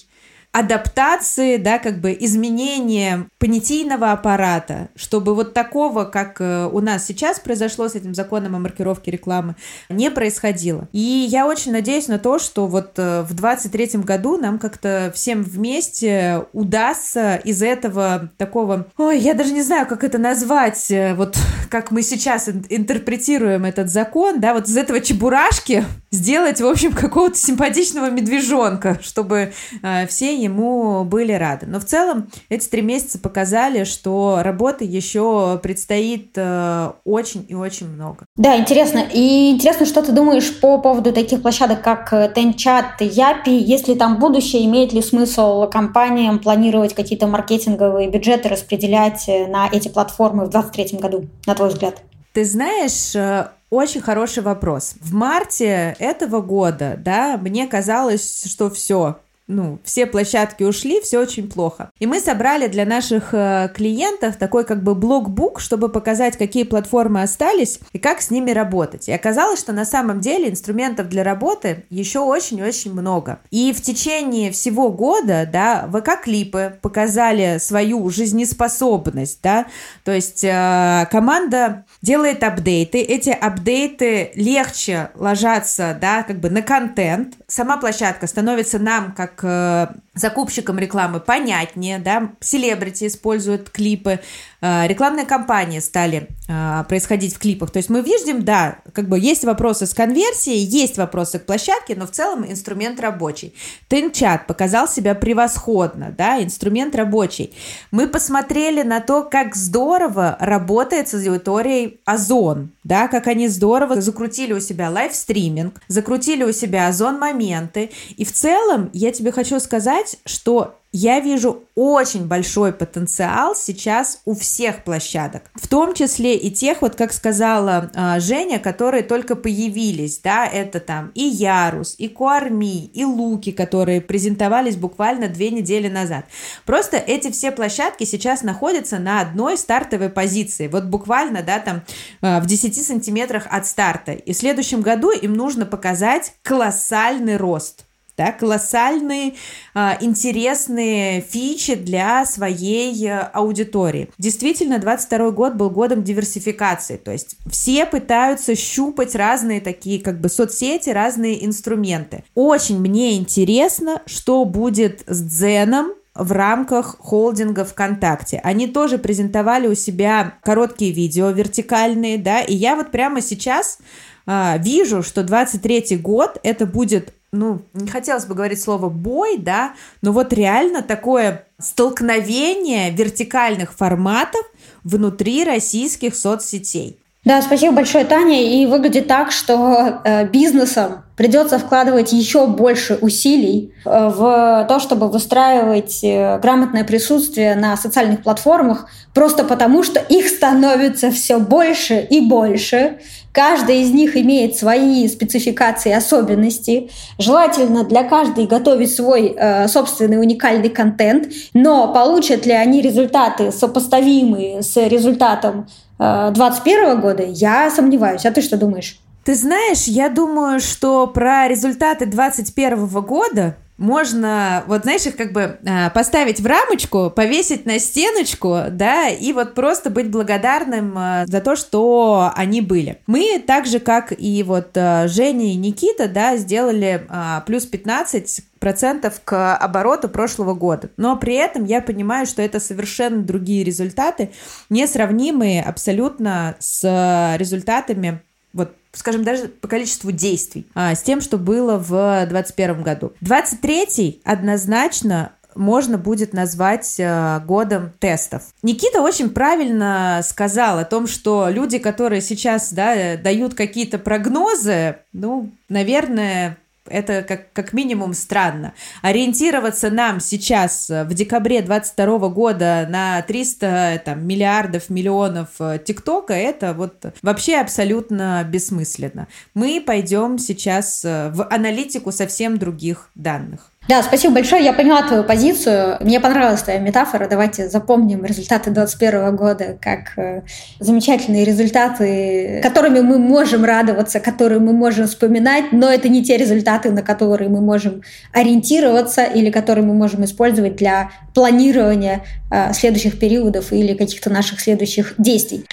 адаптации, да, как бы изменения понятийного аппарата, чтобы вот такого, как э, у нас сейчас произошло с этим законом о маркировке рекламы, не происходило. И я очень надеюсь на то, что вот э, в 23 году нам как-то всем вместе удастся из этого такого, ой, я даже не знаю, как это назвать, э, вот как мы сейчас интерпретируем этот закон, да, вот из этого чебурашки сделать, в общем, какого-то симпатичного медвежонка, чтобы э, все ему были рады. Но в целом эти три месяца показали, что работы еще предстоит э, очень и очень много. Да, интересно. И интересно, что ты думаешь по поводу таких площадок, как Тенчат, Япи, если там будущее, имеет ли смысл компаниям планировать какие-то маркетинговые бюджеты, распределять э, на эти платформы в 2023 году, на твой взгляд? Ты знаешь, э, очень хороший вопрос. В марте этого года, да, мне казалось, что все, ну, все площадки ушли, все очень плохо. И мы собрали для наших э, клиентов такой как бы блокбук, чтобы показать, какие платформы остались и как с ними работать. И оказалось, что на самом деле инструментов для работы еще очень-очень много. И в течение всего года, да, ВК-клипы показали свою жизнеспособность, да, то есть э, команда делает апдейты, эти апдейты легче ложатся, да, как бы на контент, сама площадка становится нам как как э, закупщикам рекламы понятнее, да, селебрити используют клипы, рекламные кампании стали э, происходить в клипах. То есть мы видим, да, как бы есть вопросы с конверсией, есть вопросы к площадке, но в целом инструмент рабочий. Тенчат показал себя превосходно, да, инструмент рабочий. Мы посмотрели на то, как здорово работает с аудиторией Озон, да, как они здорово закрутили у себя лайвстриминг, закрутили у себя Озон моменты. И в целом я тебе хочу сказать, что я вижу очень большой потенциал сейчас у всех площадок, в том числе и тех, вот как сказала э, Женя, которые только появились, да, это там и Ярус, и Куарми, и Луки, которые презентовались буквально две недели назад. Просто эти все площадки сейчас находятся на одной стартовой позиции, вот буквально, да, там э, в 10 сантиметрах от старта. И в следующем году им нужно показать колоссальный рост да, колоссальные а, интересные фичи для своей э, аудитории. Действительно, 22 год был годом диверсификации, то есть все пытаются щупать разные такие как бы соцсети, разные инструменты. Очень мне интересно, что будет с Дзеном, в рамках холдинга ВКонтакте. Они тоже презентовали у себя короткие видео вертикальные, да, и я вот прямо сейчас а, вижу, что 23 год это будет ну, не хотелось бы говорить слово бой, да, но вот реально такое столкновение вертикальных форматов внутри российских соцсетей. Да, спасибо большое, Таня. И выглядит так, что э, бизнесам придется вкладывать еще больше усилий э, в то, чтобы выстраивать э, грамотное присутствие на социальных платформах, просто потому что их становится все больше и больше. Каждая из них имеет свои спецификации, особенности. Желательно для каждой готовить свой э, собственный уникальный контент, но получат ли они результаты сопоставимые с результатом 2021 года, я сомневаюсь. А ты что думаешь? Ты знаешь, я думаю, что про результаты 2021 года можно, вот знаешь, их как бы а, поставить в рамочку, повесить на стеночку, да, и вот просто быть благодарным а, за то, что они были. Мы так же, как и вот Женя и Никита, да, сделали плюс 15 процентов к обороту прошлого года. Но при этом я понимаю, что это совершенно другие результаты, несравнимые абсолютно с результатами вот скажем, даже по количеству действий, а, с тем, что было в 2021 году. 23 однозначно можно будет назвать э, годом тестов. Никита очень правильно сказал о том, что люди, которые сейчас да, дают какие-то прогнозы, ну, наверное, это как, как минимум странно. Ориентироваться нам сейчас э, в декабре 2022 года на 300 там, миллиардов, миллионов э, ТикТока, это вот вообще абсолютно бессмысленно. Мы пойдем сейчас э, в аналитику совсем других данных. Да, спасибо большое. Я поняла твою позицию. Мне понравилась твоя метафора. Давайте запомним результаты 2021 года как э, замечательные результаты, которыми мы можем радоваться, которые мы можем вспоминать, но это не те результаты, на которые мы можем ориентироваться или которые мы можем использовать для планирования э, следующих периодов или каких-то наших следующих действий.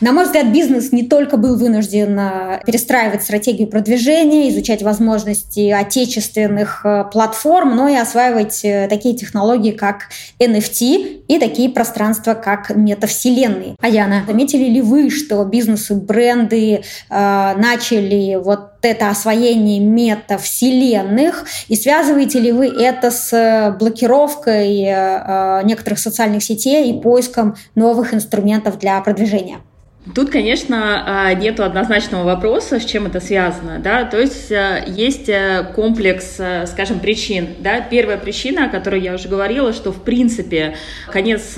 На мой взгляд, бизнес не только был вынужден э, перестраивать стратегию продвижения, изучать возможности отечественных э, платформ, но и осваивать э, такие технологии, как NFT и такие пространства, как метавселенные. Аяна, заметили ли вы, что бизнесы, бренды э, начали вот это освоение метавселенных, и связываете ли вы это с блокировкой э, некоторых социальных сетей и поиском новых инструментов для продвижения? Тут, конечно, а, нет однозначного вопроса, с чем это связано, да, то есть а, есть э, комплекс, э, скажем, причин, да, первая причина, о которой я уже говорила, что, в принципе, конец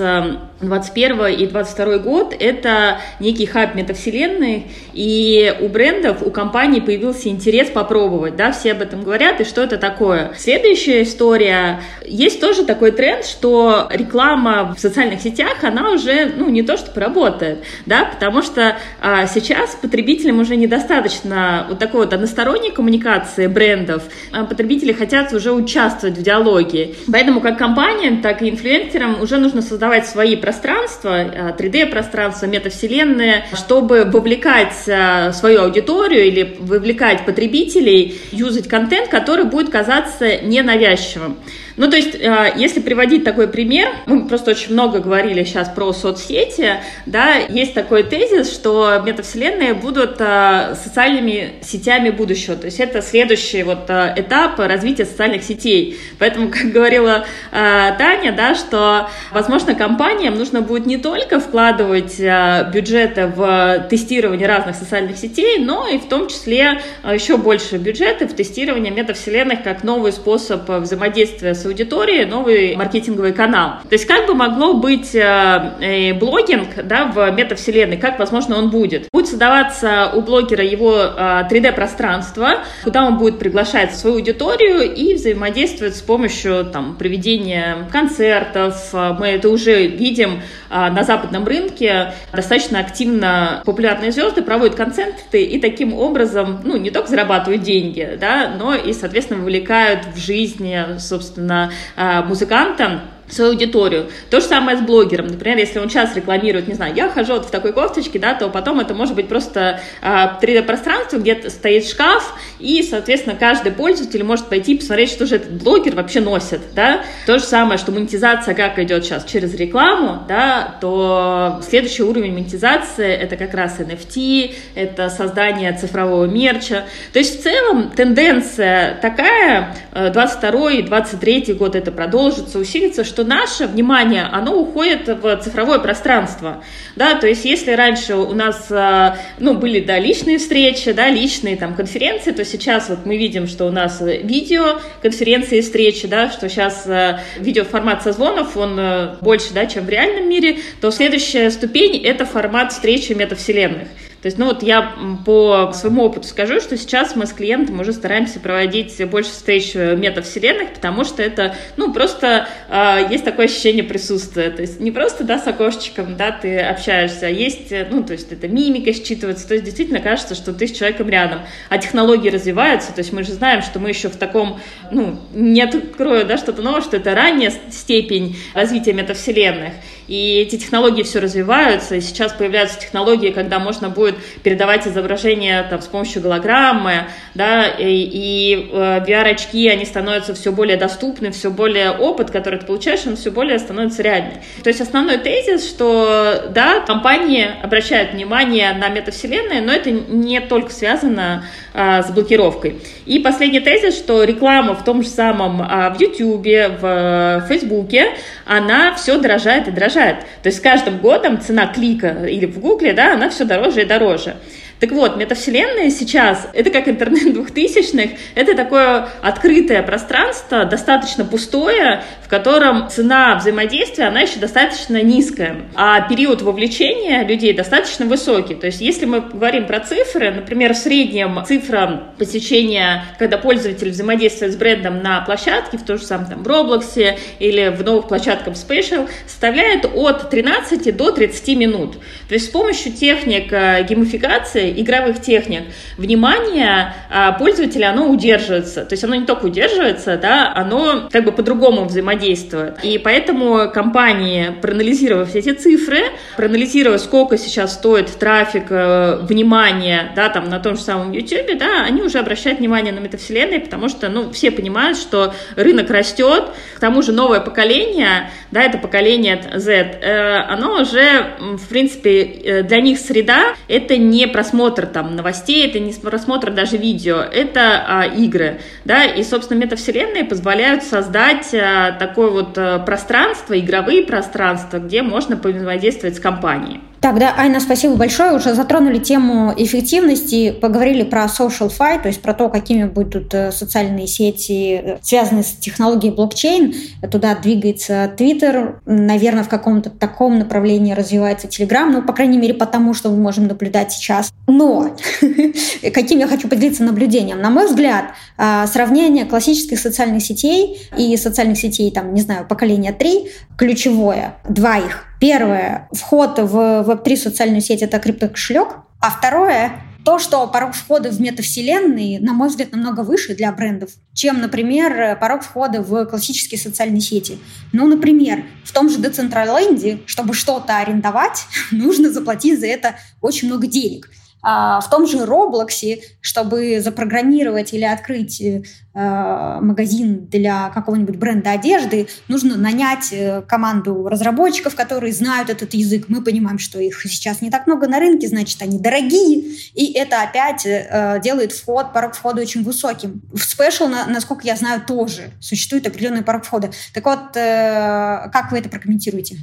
21 э, и 22 год – это некий хаб метавселенной, и у брендов, у компаний появился интерес попробовать, да, все об этом говорят, и что это такое. Следующая история, есть тоже такой тренд, что реклама в социальных сетях, она уже, ну, не то что работает, да, потому потому что а, сейчас потребителям уже недостаточно вот такой вот односторонней коммуникации брендов, а потребители хотят уже участвовать в диалоге. Поэтому как компаниям, так и инфлюенсерам уже нужно создавать свои пространства, 3D-пространства, а, метавселенные, чтобы вовлекать а, свою аудиторию или вовлекать потребителей, юзать контент, который будет казаться ненавязчивым. Ну, то есть, э, если приводить такой пример, мы просто очень много говорили сейчас про соцсети, да, есть такой тезис, что метавселенные будут э, социальными сетями будущего, то есть это следующий вот э, этап развития социальных сетей. Поэтому, как говорила Таня, да, что, возможно, компаниям нужно будет не только вкладывать бюджеты в тестирование разных социальных сетей, но и в том числе еще больше бюджеты в тестирование метавселенных как новый способ взаимодействия с аудитории новый маркетинговый канал. То есть как бы могло быть э, э блогинг да, в метавселенной, как, возможно, он будет. Будет создаваться у блогера его э, 3D-пространство, куда он будет приглашать свою аудиторию и взаимодействовать с помощью там, проведения концертов. Мы это уже видим э, на западном рынке. Достаточно активно популярные звезды проводят концерты и таким образом ну, не только зарабатывают деньги, да, но и, соответственно, вовлекают в жизнь, собственно, собственно, а, музыкантам свою аудиторию. То же самое с блогером. Например, если он сейчас рекламирует, не знаю, я хожу вот в такой кофточке, да, то потом это может быть просто э, 3D-пространство, где стоит шкаф, и, соответственно, каждый пользователь может пойти и посмотреть, что же этот блогер вообще носит, да. То же самое, что монетизация как идет сейчас через рекламу, да, то следующий уровень монетизации это как раз NFT, это создание цифрового мерча. То есть в целом тенденция такая, 22 и 23 год это продолжится, усилится, что наше внимание, оно уходит в цифровое пространство, да, то есть если раньше у нас, а, ну, были, да, личные встречи, да, личные там конференции, то сейчас вот мы видим, что у нас видео конференции и встречи, да, что сейчас а, видеоформат созвонов, он больше, да, чем в реальном мире, то следующая ступень — это формат встречи метавселенных. То есть, ну вот я по своему опыту скажу, что сейчас мы с клиентом уже стараемся проводить больше встреч метавселенных, потому что это, ну, просто э, есть такое ощущение присутствия. То есть не просто, да, с окошечком, да, ты общаешься, а есть, ну, то есть это мимика считывается, то есть действительно кажется, что ты с человеком рядом. А технологии развиваются, то есть мы же знаем, что мы еще в таком, ну, не открою, да, что-то новое, что это ранняя степень развития метавселенных. И эти технологии все развиваются, и сейчас появляются технологии, когда можно будет передавать изображение там, с помощью голограммы, да, и, и э, VR-очки, они становятся все более доступны, все более опыт, который ты получаешь, он все более становится реальным. То есть основной тезис, что, да, компании обращают внимание на метавселенные, но это не только связано а, с блокировкой. И последний тезис, что реклама в том же самом а, в YouTube, в Фейсбуке, она все дорожает и дорожает. То есть с каждым годом цена клика или в Гугле, да, она все дороже и дороже. Так вот, метавселенная сейчас, это как интернет двухтысячных, это такое открытое пространство, достаточно пустое, в котором цена взаимодействия, она еще достаточно низкая, а период вовлечения людей достаточно высокий. То есть, если мы говорим про цифры, например, в среднем цифра посещения, когда пользователь взаимодействует с брендом на площадке, в том же самом там Roblox или в новых площадках Special, составляет от 13 до 30 минут. То есть, с помощью техник э, геймификации игровых техник, внимание а, пользователя, оно удерживается. То есть оно не только удерживается, да, оно как бы по-другому взаимодействует. И поэтому компании, проанализировав эти цифры, проанализировав, сколько сейчас стоит трафик, э, внимание, да, там на том же самом YouTube, да, они уже обращают внимание на метавселенные, потому что, ну, все понимают, что рынок растет, к тому же новое поколение, да, это поколение Z, э, оно уже, в принципе, э, для них среда — это не просмотр просмотр там новостей, это не просмотр даже видео, это а, игры, да, и, собственно, метавселенные позволяют создать а, такое вот а, пространство, игровые пространства, где можно взаимодействовать с компанией. Тогда, Айна, спасибо большое. Уже затронули тему эффективности, поговорили про social fi, то есть про то, какими будут э, социальные сети, э, связанные с технологией блокчейн. Туда двигается Twitter, наверное, в каком-то таком направлении развивается Telegram, ну, по крайней мере, потому что мы можем наблюдать сейчас. Но каким я хочу поделиться наблюдением? На мой взгляд, а, сравнение классических социальных сетей и социальных сетей, там, не знаю, поколения 3, ключевое. Два их Первое, вход в Web3 социальную сеть – это криптокошелек. А второе, то, что порог входа в метавселенные, на мой взгляд, намного выше для брендов, чем, например, порог входа в классические социальные сети. Ну, например, в том же Decentraland, чтобы что-то арендовать, нужно заплатить за это очень много денег. А в том же Роблоксе, чтобы запрограммировать или открыть э, магазин для какого-нибудь бренда одежды, нужно нанять э, команду разработчиков, которые знают этот язык. Мы понимаем, что их сейчас не так много на рынке, значит, они дорогие, и это опять э, делает вход, порог входа очень высоким. В Special, насколько я знаю, тоже существует определенный порог входа. Так вот, как вы это прокомментируете?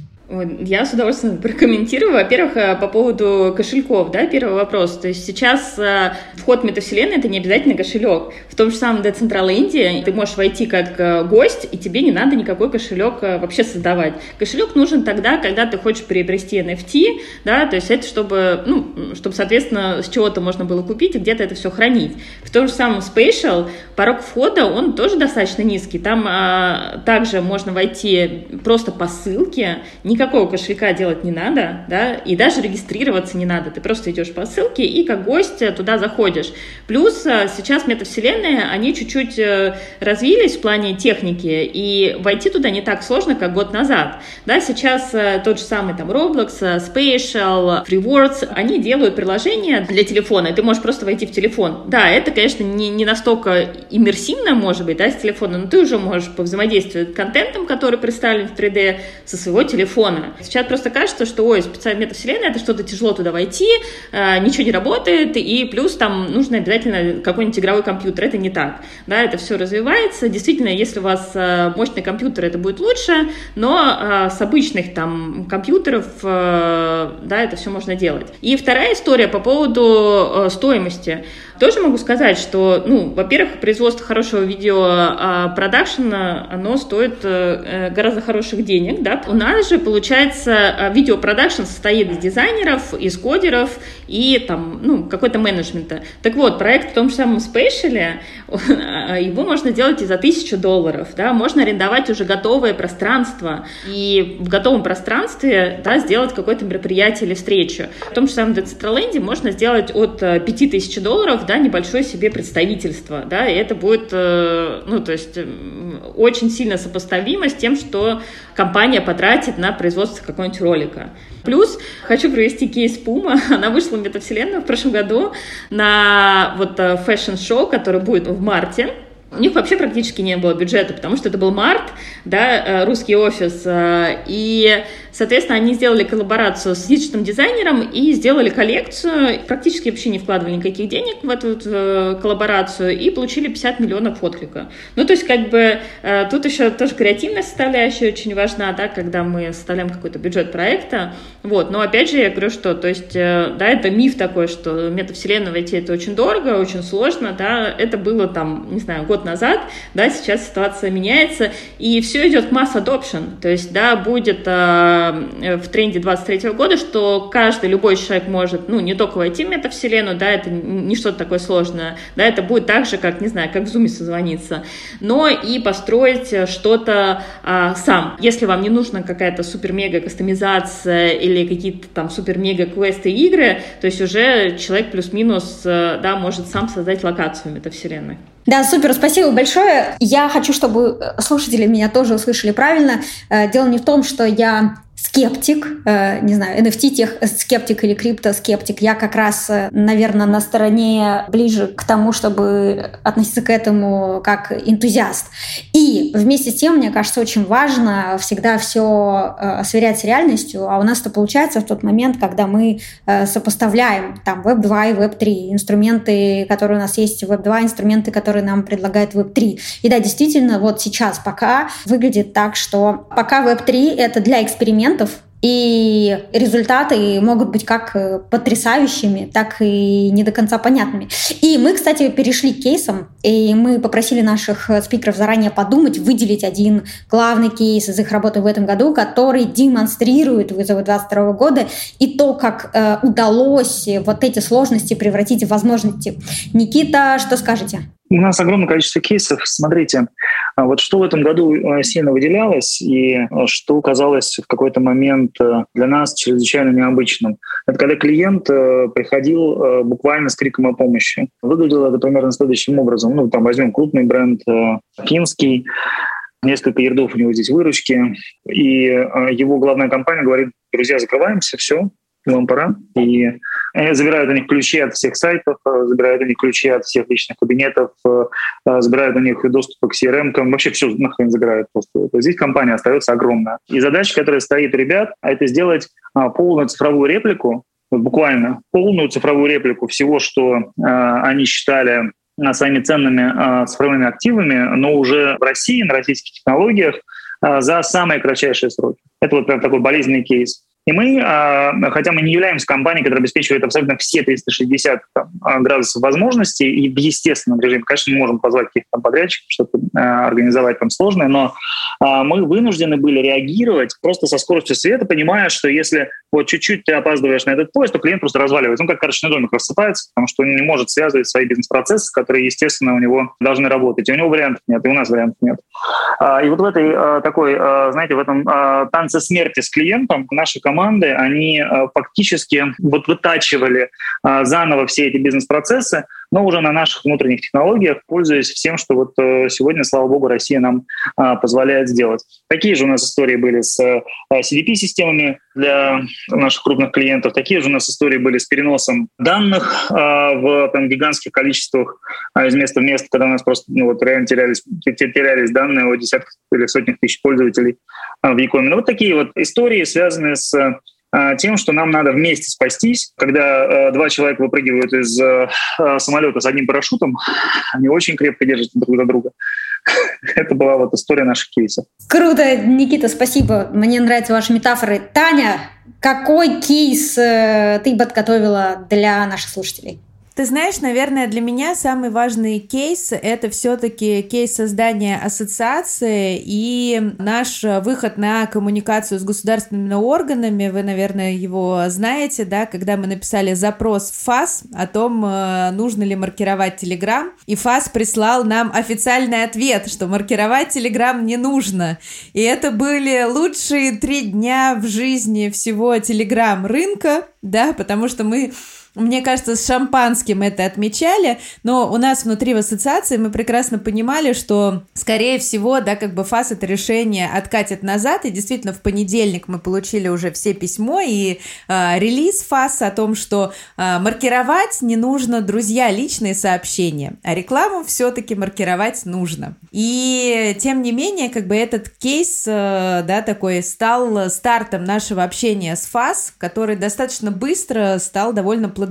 Я с удовольствием прокомментирую. Во-первых, э, по поводу кошельков, да, первый вопрос. То есть сейчас э, вход в метавселенную — это не обязательно кошелек. В том же самом Decentraland ты можешь войти как э, гость, и тебе не надо никакой кошелек вообще создавать. Кошелек нужен тогда, когда ты хочешь приобрести NFT, да, то есть это чтобы, ну, чтобы, соответственно, с чего-то можно было купить и где-то это все хранить. В том же самом Spatial порог входа, он тоже достаточно низкий. Там а, также можно войти просто по ссылке, никак никакого кошелька делать не надо, да, и даже регистрироваться не надо. Ты просто идешь по ссылке и как гость туда заходишь. Плюс э, сейчас метавселенные, они чуть-чуть э, развились в плане техники, и войти туда не так сложно, как год назад. Да, сейчас э, тот же самый там Roblox, Spatial, Freewords, они делают приложение для телефона, и ты можешь просто войти в телефон. Да, это, конечно, не, не настолько иммерсивно, может быть, да, с телефона, но ты уже можешь повзаимодействовать с контентом, который представлен в 3D, со своего телефона, телефона. Сейчас просто кажется, что, ой, специальная метавселенная, это что-то тяжело туда войти, э, ничего не работает, и плюс там нужно обязательно какой-нибудь игровой компьютер. Это не так. Да, это все развивается. Действительно, если у вас э, мощный компьютер, это будет лучше, но э, с обычных там компьютеров, да, это все можно делать. И вторая история по поводу стоимости. Тоже могу сказать, что, ну, во-первых, производство хорошего видеопродакшена, оно стоит гораздо хороших денег, да. У нас же, получается, э, видеопродакшн состоит из дизайнеров, из кодеров и там, ну, какой-то менеджмента. Так вот, проект в том же самом Spatial, его можно делать и за тысячу долларов, да, можно арендовать уже готовое пространство и в готовом пространстве, да, сделать какое-то мероприятие или встречу. В том же самом Decentraland можно сделать от 5000 э, долларов да, небольшое себе представительство, да, и это будет, э, ну, то есть очень сильно сопоставимо с тем, что компания потратит на производство какого-нибудь ролика. Плюс хочу привести кейс Puma. Она вышла в метавселенную в прошлом году на вот э, fashion-шоу, которое будет в марте. У них вообще практически не было бюджета, потому что это был март, да, э, русский офис, э, и Соответственно, они сделали коллаборацию с digital'ным дизайнером и сделали коллекцию, практически вообще не вкладывали никаких денег в эту э, коллаборацию и получили 50 миллионов отклика. Ну, то есть, как бы, э, тут еще тоже креативная составляющая очень важна, да, когда мы составляем какой-то бюджет проекта, вот, но опять же я говорю, что, то есть, э, да, это миф такой, что метавселенную войти это очень дорого, очень сложно, да, это было там, не знаю, год назад, да, сейчас ситуация меняется, и все идет к масс adoption, то есть, да, будет Э, в тренде 23 года, что каждый, любой человек может, ну, не только войти в метавселенную, да, это не что-то такое сложное, да, это будет так же, как, не знаю, как в Zoom созвониться, но и построить что-то а, сам. Если вам не нужна какая-то супер-мега кастомизация или какие-то там супер-мега квесты игры, то есть уже человек плюс-минус, э, да, может сам создать локацию метавселенной. Да, супер, спасибо большое. Я хочу, чтобы слушатели меня тоже услышали правильно. Э, дело не в том, что я скептик, э, не знаю, NFT тех э, скептик или криптоскептик, я как раз, э, наверное, на стороне ближе к тому, чтобы относиться к этому как энтузиаст. И вместе с тем, мне кажется, очень важно всегда все сверять с реальностью, а у нас это получается в тот момент, когда мы сопоставляем там Web2 и Web3, инструменты, которые у нас есть в Web2, инструменты, которые нам предлагает Web3. И да, действительно, вот сейчас пока выглядит так, что пока Web3 это для экспериментов, экспериментов, и результаты могут быть как э, потрясающими, так и не до конца понятными. И мы, кстати, перешли к кейсам, и мы попросили наших э, спикеров заранее подумать, выделить один главный кейс из их работы в этом году, который демонстрирует вызовы 2022 года и то, как э, удалось вот эти сложности превратить в возможности. Никита, что скажете? У нас огромное количество кейсов. Смотрите, а вот что в этом году э, сильно выделялось и э, что казалось в какой-то момент э, для нас чрезвычайно необычным. Это когда клиент приходил буквально с криком о помощи. Выглядело это примерно следующим образом. Ну, там возьмем крупный бренд финский, несколько ярдов у него здесь выручки, и его главная компания говорит, друзья, закрываемся, все, вам пора. И забирают у них ключи от всех сайтов, э, забирают у них ключи от всех личных кабинетов, э, э, забирают у них доступ к CRM, вообще все нахрен забирают просто. Здесь компания остается огромная. И задача, которая стоит ребят, это сделать а, полную цифровую реплику, буквально полную цифровую реплику всего, что они считали своими ценными цифровыми активами, но уже в России, на российских технологиях, за самые кратчайшие сроки. Это вот прям такой болезненный кейс. И мы, а, хотя мы не являемся компанией, которая обеспечивает абсолютно все 360 там, а, градусов возможностей, и в естественном режиме, конечно, мы можем позвать каких-то подрядчиков, что-то а, организовать там сложное, но мы вынуждены были реагировать просто со скоростью света, понимая, что если вот чуть-чуть ты опаздываешь на этот поезд, то клиент просто разваливается. Он как карточный домик рассыпается, потому что он не может связывать свои бизнес-процессы, которые, естественно, у него должны работать. И у него вариантов нет, и у нас вариантов нет. И вот в этой такой, знаете, в этом танце смерти с клиентом наша команда команды, они э, фактически вот вытачивали э, заново все эти бизнес-процессы, но уже на наших внутренних технологиях, пользуясь всем, что вот э, сегодня, слава богу, Россия нам позволяет сделать. Такие же у нас истории были с CDP-системами для наших крупных клиентов, такие же у нас истории были с переносом данных в там, гигантских количествах из места в место, когда у нас просто ну, вот, реально терялись, терялись данные о десятках или сотнях тысяч пользователей в Якоме. Ну, вот такие вот истории, связанные с а, тем, что нам надо вместе спастись. Когда э, два человека выпрыгивают из э, самолета с одним парашютом, они очень крепко держатся друг за друга. Это была вот история наших кейсов. Круто, Никита, спасибо. Мне нравятся ваши метафоры. Таня, какой кейс э, ты подготовила для наших слушателей? Ты знаешь, наверное, для меня самый важный кейс — это все-таки кейс создания ассоциации и наш выход на коммуникацию с государственными органами. Вы, наверное, его знаете, да, когда мы написали запрос в ФАС о том, э, нужно ли маркировать Телеграм, и ФАС прислал нам официальный ответ, что маркировать Телеграм не нужно. И это были лучшие три дня в жизни всего Телеграм рынка, да, потому что мы мне кажется, с шампанским это отмечали, но у нас внутри в ассоциации мы прекрасно понимали, что, скорее всего, да, как бы ФАС это решение откатит назад, и действительно в понедельник мы получили уже все письмо и э, релиз ФАС о том, что э, маркировать не нужно, друзья, личные сообщения, а рекламу все-таки маркировать нужно. И тем не менее, как бы этот кейс, э, да, такой стал стартом нашего общения с ФАС, который достаточно быстро стал довольно плодотворным,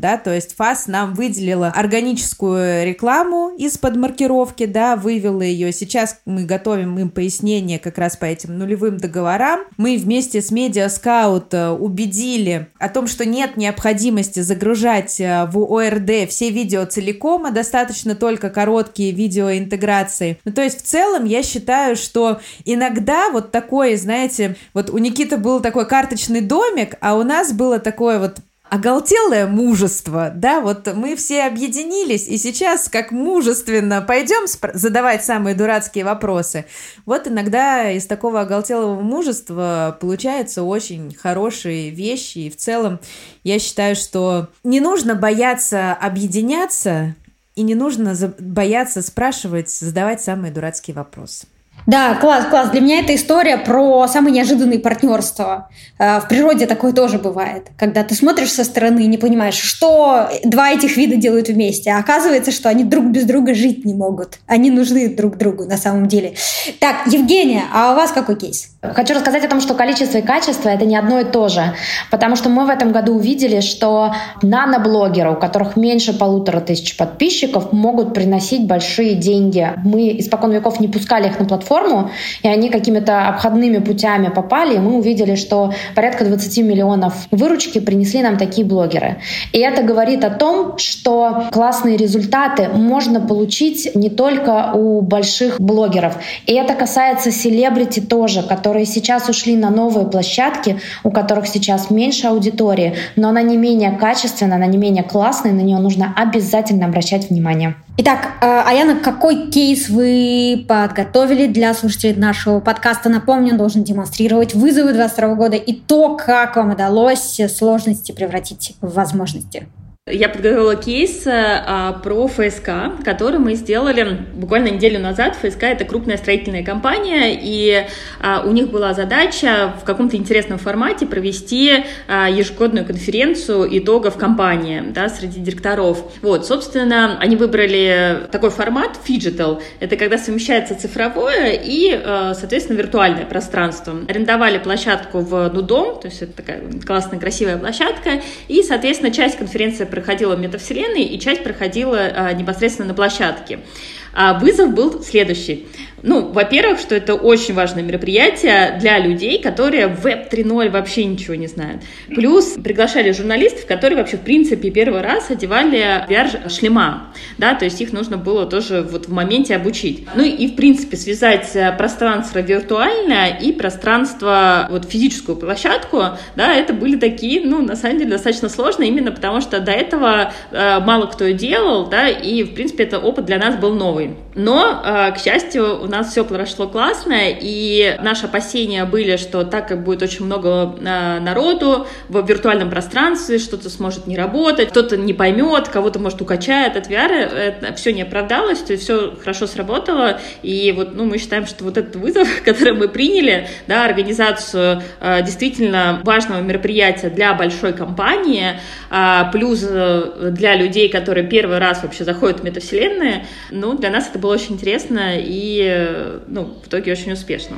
да, то есть ФАС нам выделила органическую рекламу из-под маркировки, да, вывела ее. Сейчас мы готовим им пояснение как раз по этим нулевым договорам. Мы вместе с Mediascout э, убедили о том, что нет необходимости загружать э, в ОРД все видео целиком, а достаточно только короткие видеоинтеграции. Ну, то есть в целом я считаю, что иногда вот такое, знаете, вот у Никиты был такой карточный домик, а у нас было такое вот оголтелое мужество, да, вот мы все объединились, и сейчас как мужественно пойдем задавать самые дурацкие вопросы. Вот иногда из такого оголтелого мужества получаются очень хорошие вещи, и в целом я считаю, что не нужно бояться объединяться, и не нужно бояться спрашивать, задавать самые дурацкие вопросы. Да, класс, класс. Для меня это история про самые неожиданные партнерства. Э, в природе такое тоже бывает, когда ты смотришь со стороны и не понимаешь, что два этих вида делают вместе, а оказывается, что они друг без друга жить не могут. Они нужны друг другу на самом деле. Так, Евгения, а у вас какой кейс? Хочу рассказать о том, что количество и качество — это не одно и то же, потому что мы в этом году увидели, что наноблогеры, у которых меньше полутора тысяч подписчиков, могут приносить большие деньги. Мы испокон веков не пускали их на платформу, и они какими-то обходными путями попали, и мы увидели, что порядка 20 миллионов выручки принесли нам такие блогеры. И это говорит о том, что классные результаты можно получить не только у больших блогеров. И это касается селебрити тоже, которые сейчас ушли на новые площадки, у которых сейчас меньше аудитории, но она не менее качественная, она не менее классная, на нее нужно обязательно обращать внимание. Итак, э, Аяна, какой кейс вы подготовили для слушателей нашего подкаста? Напомню, он должен демонстрировать вызовы 2022 года и то, как вам удалось сложности превратить в возможности. Я подготовила кейс а, про ФСК, который мы сделали буквально неделю назад. ФСК — это крупная строительная компания, и а, у них была задача в каком-то интересном формате провести а, ежегодную конференцию итогов компании да, среди директоров. Вот, собственно, они выбрали такой формат Fidgetal. Это когда совмещается цифровое и, а, соответственно, виртуальное пространство. Арендовали площадку в Нудом, то есть это такая классная, красивая площадка, и, соответственно, часть конференции проходила в метавселенной, и часть проходила а, непосредственно на площадке. А вызов был следующий. Ну, во-первых, что это очень важное мероприятие для людей, которые в Web 3.0 вообще ничего не знают. Плюс приглашали журналистов, которые вообще, в принципе, первый раз одевали VR-шлема, да, то есть их нужно было тоже вот в моменте обучить. Ну и, в принципе, связать э, пространство виртуальное и пространство, вот физическую площадку, да, это были такие, ну, на самом деле, достаточно сложно, именно потому что до этого э, мало кто делал, да, и, в принципе, это опыт для нас был новый. Но, э, к счастью, нас все прошло классно, и наши опасения были, что так как будет очень много а, народу в виртуальном пространстве, что-то сможет не работать, кто-то не поймет, кого-то, может, укачает от VR, это все не оправдалось, то есть все хорошо сработало, и вот, ну, мы считаем, что вот этот вызов, который мы приняли, да, организацию а, действительно важного мероприятия для большой компании, а, плюс э, для людей, которые первый раз вообще заходят в метавселенные, ну, для нас это было очень интересно, и ну, в итоге очень успешно.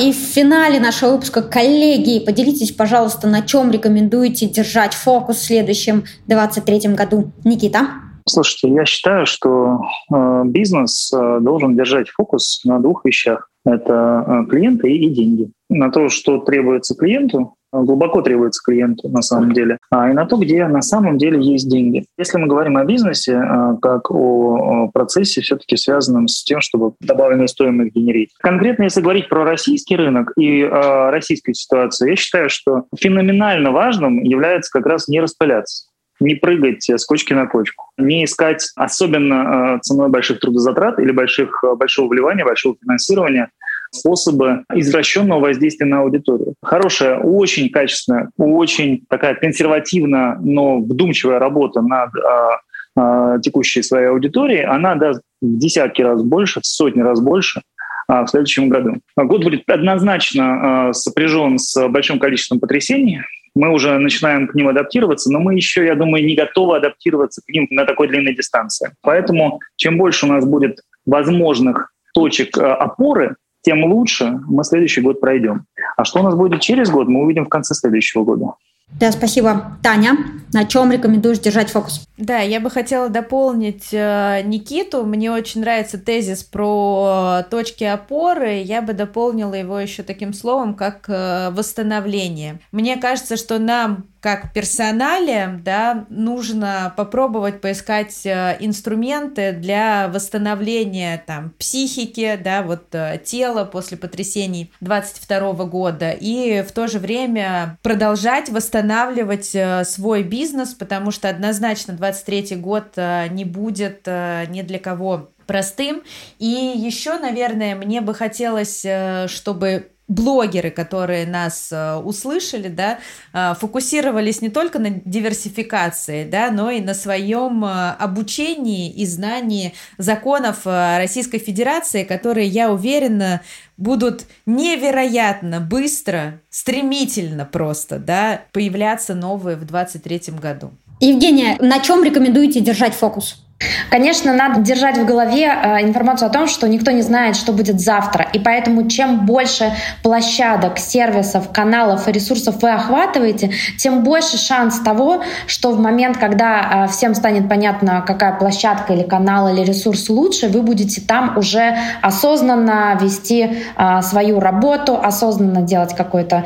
И в финале нашего выпуска, коллеги, поделитесь, пожалуйста, на чем рекомендуете держать фокус в следующем 2023 году. Никита? Слушайте, я считаю, что э, бизнес э, должен держать фокус на двух вещах. Это э, клиенты и деньги. На то, что требуется клиенту, глубоко требуется клиенту на самом деле, а и на то, где на самом деле есть деньги. Если мы говорим о бизнесе, а, как о процессе, все-таки связанном с тем, чтобы добавленную стоимость генерить. Конкретно, если говорить про российский рынок и э, российскую ситуацию, я считаю, что феноменально важным является как раз не распыляться не прыгать с кочки на кочку, не искать особенно ценой больших трудозатрат или больших, большого вливания, большого финансирования способы извращенного воздействия на аудиторию. Хорошая, очень качественная, очень такая консервативная, но вдумчивая работа над а, а, текущей своей аудиторией, она даст в десятки раз больше, в сотни раз больше а, в следующем году. Год будет однозначно сопряжен с большим количеством потрясений, мы уже начинаем к ним адаптироваться, но мы еще, я думаю, не готовы адаптироваться к ним на такой длинной дистанции. Поэтому чем больше у нас будет возможных точек опоры, тем лучше мы следующий год пройдем. А что у нас будет через год, мы увидим в конце следующего года. Да, спасибо. Таня, на чем рекомендуешь держать фокус? Да, я бы хотела дополнить э, Никиту. Мне очень нравится тезис про точки опоры. Я бы дополнила его еще таким словом, как э, восстановление. Мне кажется, что нам как персонале, да, нужно попробовать поискать э, инструменты для восстановления там психики, да, вот э, тела после потрясений 22 года и в то же время продолжать восстанавливать э, свой бизнес, потому что однозначно 23 год не будет ни для кого простым. И еще, наверное, мне бы хотелось, чтобы блогеры, которые нас э, услышали, да, э, фокусировались не только на диверсификации, да, но и на своем э, обучении и знании законов Российской Федерации, которые, я уверена, будут невероятно быстро, стремительно просто, да, появляться новые в 2023 году. Евгения, на чем рекомендуете держать фокус? Конечно, надо держать в голове э, информацию о том, что никто не знает, что будет завтра. И поэтому чем больше площадок, сервисов, каналов и ресурсов вы охватываете, тем больше шанс того, что в момент, когда э, всем станет понятно, какая площадка или канал или ресурс лучше, вы будете там уже осознанно вести э, свою работу, осознанно делать какое-то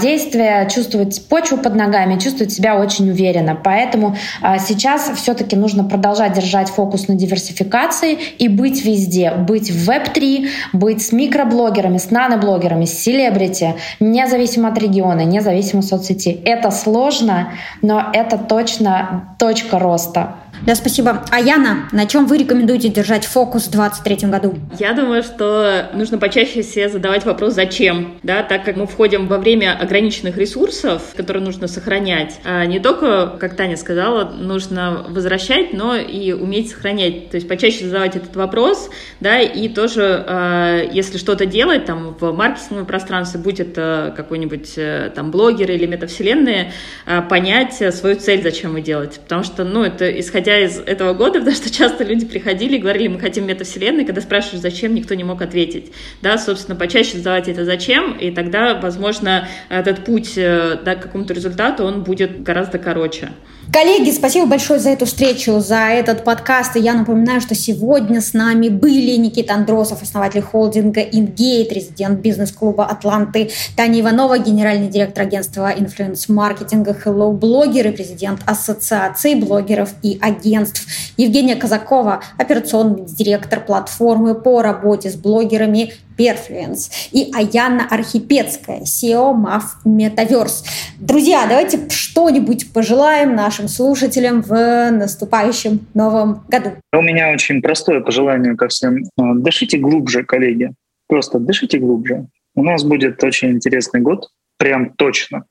действие, чувствовать почву под ногами, чувствовать себя очень уверенно. Поэтому сейчас все-таки нужно продолжать держать держать фокус на диверсификации и быть везде. Быть в Web3, быть с микроблогерами, с наноблогерами, с селебрити, независимо от региона, независимо от соцсети. Это сложно, но это точно точка роста. Да, спасибо. А Яна, на чем вы рекомендуете держать фокус в 2023 году? Я думаю, что нужно почаще себе задавать вопрос «зачем?», да, так как мы входим во время ограниченных ресурсов, которые нужно сохранять. А не только, как Таня сказала, нужно возвращать, но и уметь сохранять. То есть почаще задавать этот вопрос, да, и тоже, а, если что-то делать там в маркетинговом пространстве, будь это какой-нибудь э, там блогер или метавселенные, а, понять свою цель, зачем вы делаете. Потому что, ну, это исходя из этого года, потому что часто люди приходили и говорили, мы хотим метавселенной, когда спрашиваешь, зачем, никто не мог ответить. Да, собственно, почаще задавать это зачем, и тогда, возможно, этот путь э, да, к какому-то результату, он будет гораздо короче. Коллеги, спасибо большое за эту встречу, за этот подкаст. И я напоминаю, что сегодня с нами были Никита Андросов, основатель холдинга InGate, резидент бизнес-клуба Атланты, Таня Иванова, генеральный директор агентства инфлюенс-маркетинга Hello Blogger и президент Ассоциации блогеров и агентств, Евгения Казакова, операционный директор платформы по работе с блогерами Perfluence и Аяна Архипецкая, SEO MAF Metaverse. Друзья, давайте что-нибудь пожелаем нашим слушателям в наступающем новом году. У меня очень простое пожелание ко всем. Дышите глубже, коллеги. Просто дышите глубже. У нас будет очень интересный год, прям точно.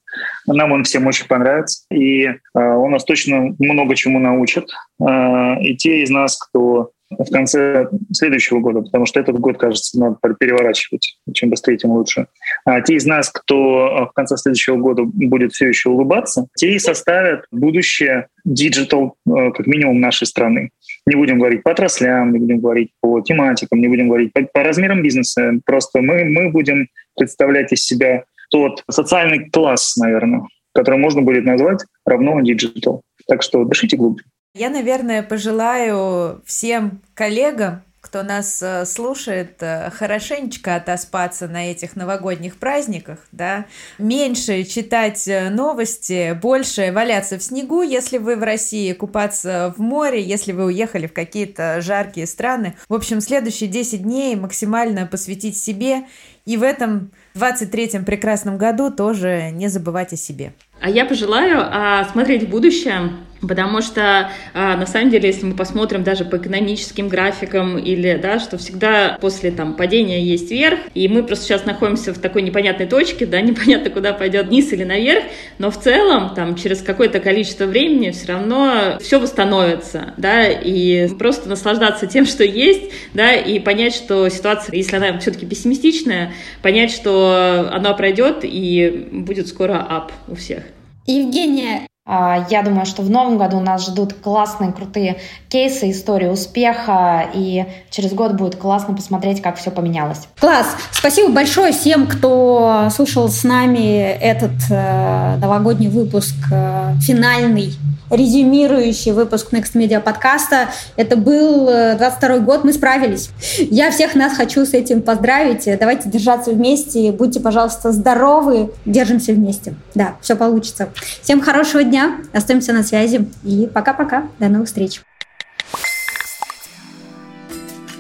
Нам он всем очень понравится, и э, он нас точно много чему научит. Э, и те из нас, кто в конце следующего года, потому что этот год, кажется, надо переворачивать. Чем быстрее, тем лучше. А те из нас, кто а, в конце следующего года будет все еще улыбаться, те и составят будущее digital, а, как минимум, нашей страны. Не будем говорить по отраслям, не будем говорить по тематикам, не будем говорить по, по размерам бизнеса. Просто мы, мы будем представлять из себя тот социальный класс, наверное, который можно будет назвать равно digital. Так что дышите глубже. Я, наверное, пожелаю всем коллегам, кто нас э, слушает, э, хорошенечко отоспаться на этих новогодних праздниках, да, меньше читать э, новости, больше валяться в снегу, если вы в России, купаться в море, если вы уехали в какие-то жаркие страны. В общем, следующие 10 дней максимально посвятить себе и в этом 23-м прекрасном году тоже не забывать о себе. А я пожелаю а, смотреть в будущее, Потому что, а, на самом деле, если мы посмотрим даже по экономическим графикам или, да, что всегда после там падения есть верх, и мы просто сейчас находимся в такой непонятной точке, да, непонятно, куда пойдет вниз или наверх, но в целом там через какое-то количество времени все равно все восстановится, да, и просто наслаждаться тем, что есть, да, и понять, что ситуация, если она все-таки пессимистичная, понять, что она пройдет и будет скоро ап у всех. Евгения, я думаю, что в новом году нас ждут классные, крутые кейсы, истории успеха, и через год будет классно посмотреть, как все поменялось. Класс! Спасибо большое всем, кто слушал с нами этот э, новогодний выпуск, э, финальный резюмирующий выпуск Next Media подкаста. Это был 22 э, год, мы справились. Я всех нас хочу с этим поздравить. Давайте держаться вместе, будьте, пожалуйста, здоровы, держимся вместе. Да, все получится. Всем хорошего дня, остаемся на связи. И пока-пока, до новых встреч.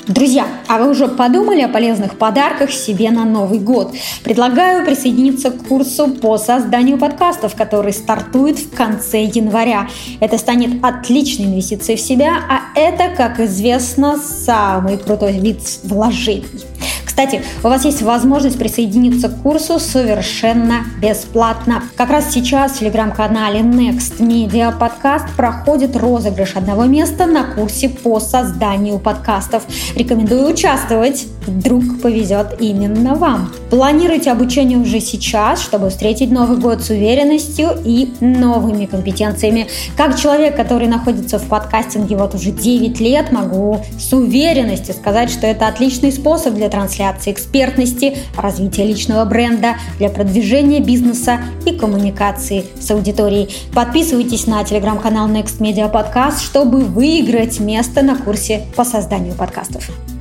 Друзья, а вы уже подумали о полезных подарках себе на Новый год? Предлагаю присоединиться к курсу по созданию подкастов, который стартует в конце января. Это станет отличной инвестицией в себя, а это, как известно, самый крутой вид вложений. Кстати, у вас есть возможность присоединиться к курсу совершенно бесплатно. Как раз сейчас в телеграм-канале Next Media Podcast проходит розыгрыш одного места на курсе по созданию подкастов. Рекомендую участвовать. Вдруг повезет именно вам. Планируйте обучение уже сейчас, чтобы встретить Новый год с уверенностью и новыми компетенциями. Как человек, который находится в подкастинге вот уже 9 лет, могу с уверенностью сказать, что это отличный способ для трансляции экспертности, развития личного бренда, для продвижения бизнеса и коммуникации с аудиторией. Подписывайтесь на телеграм-канал Next Media Podcast, чтобы выиграть место на курсе по созданию подкастов. life.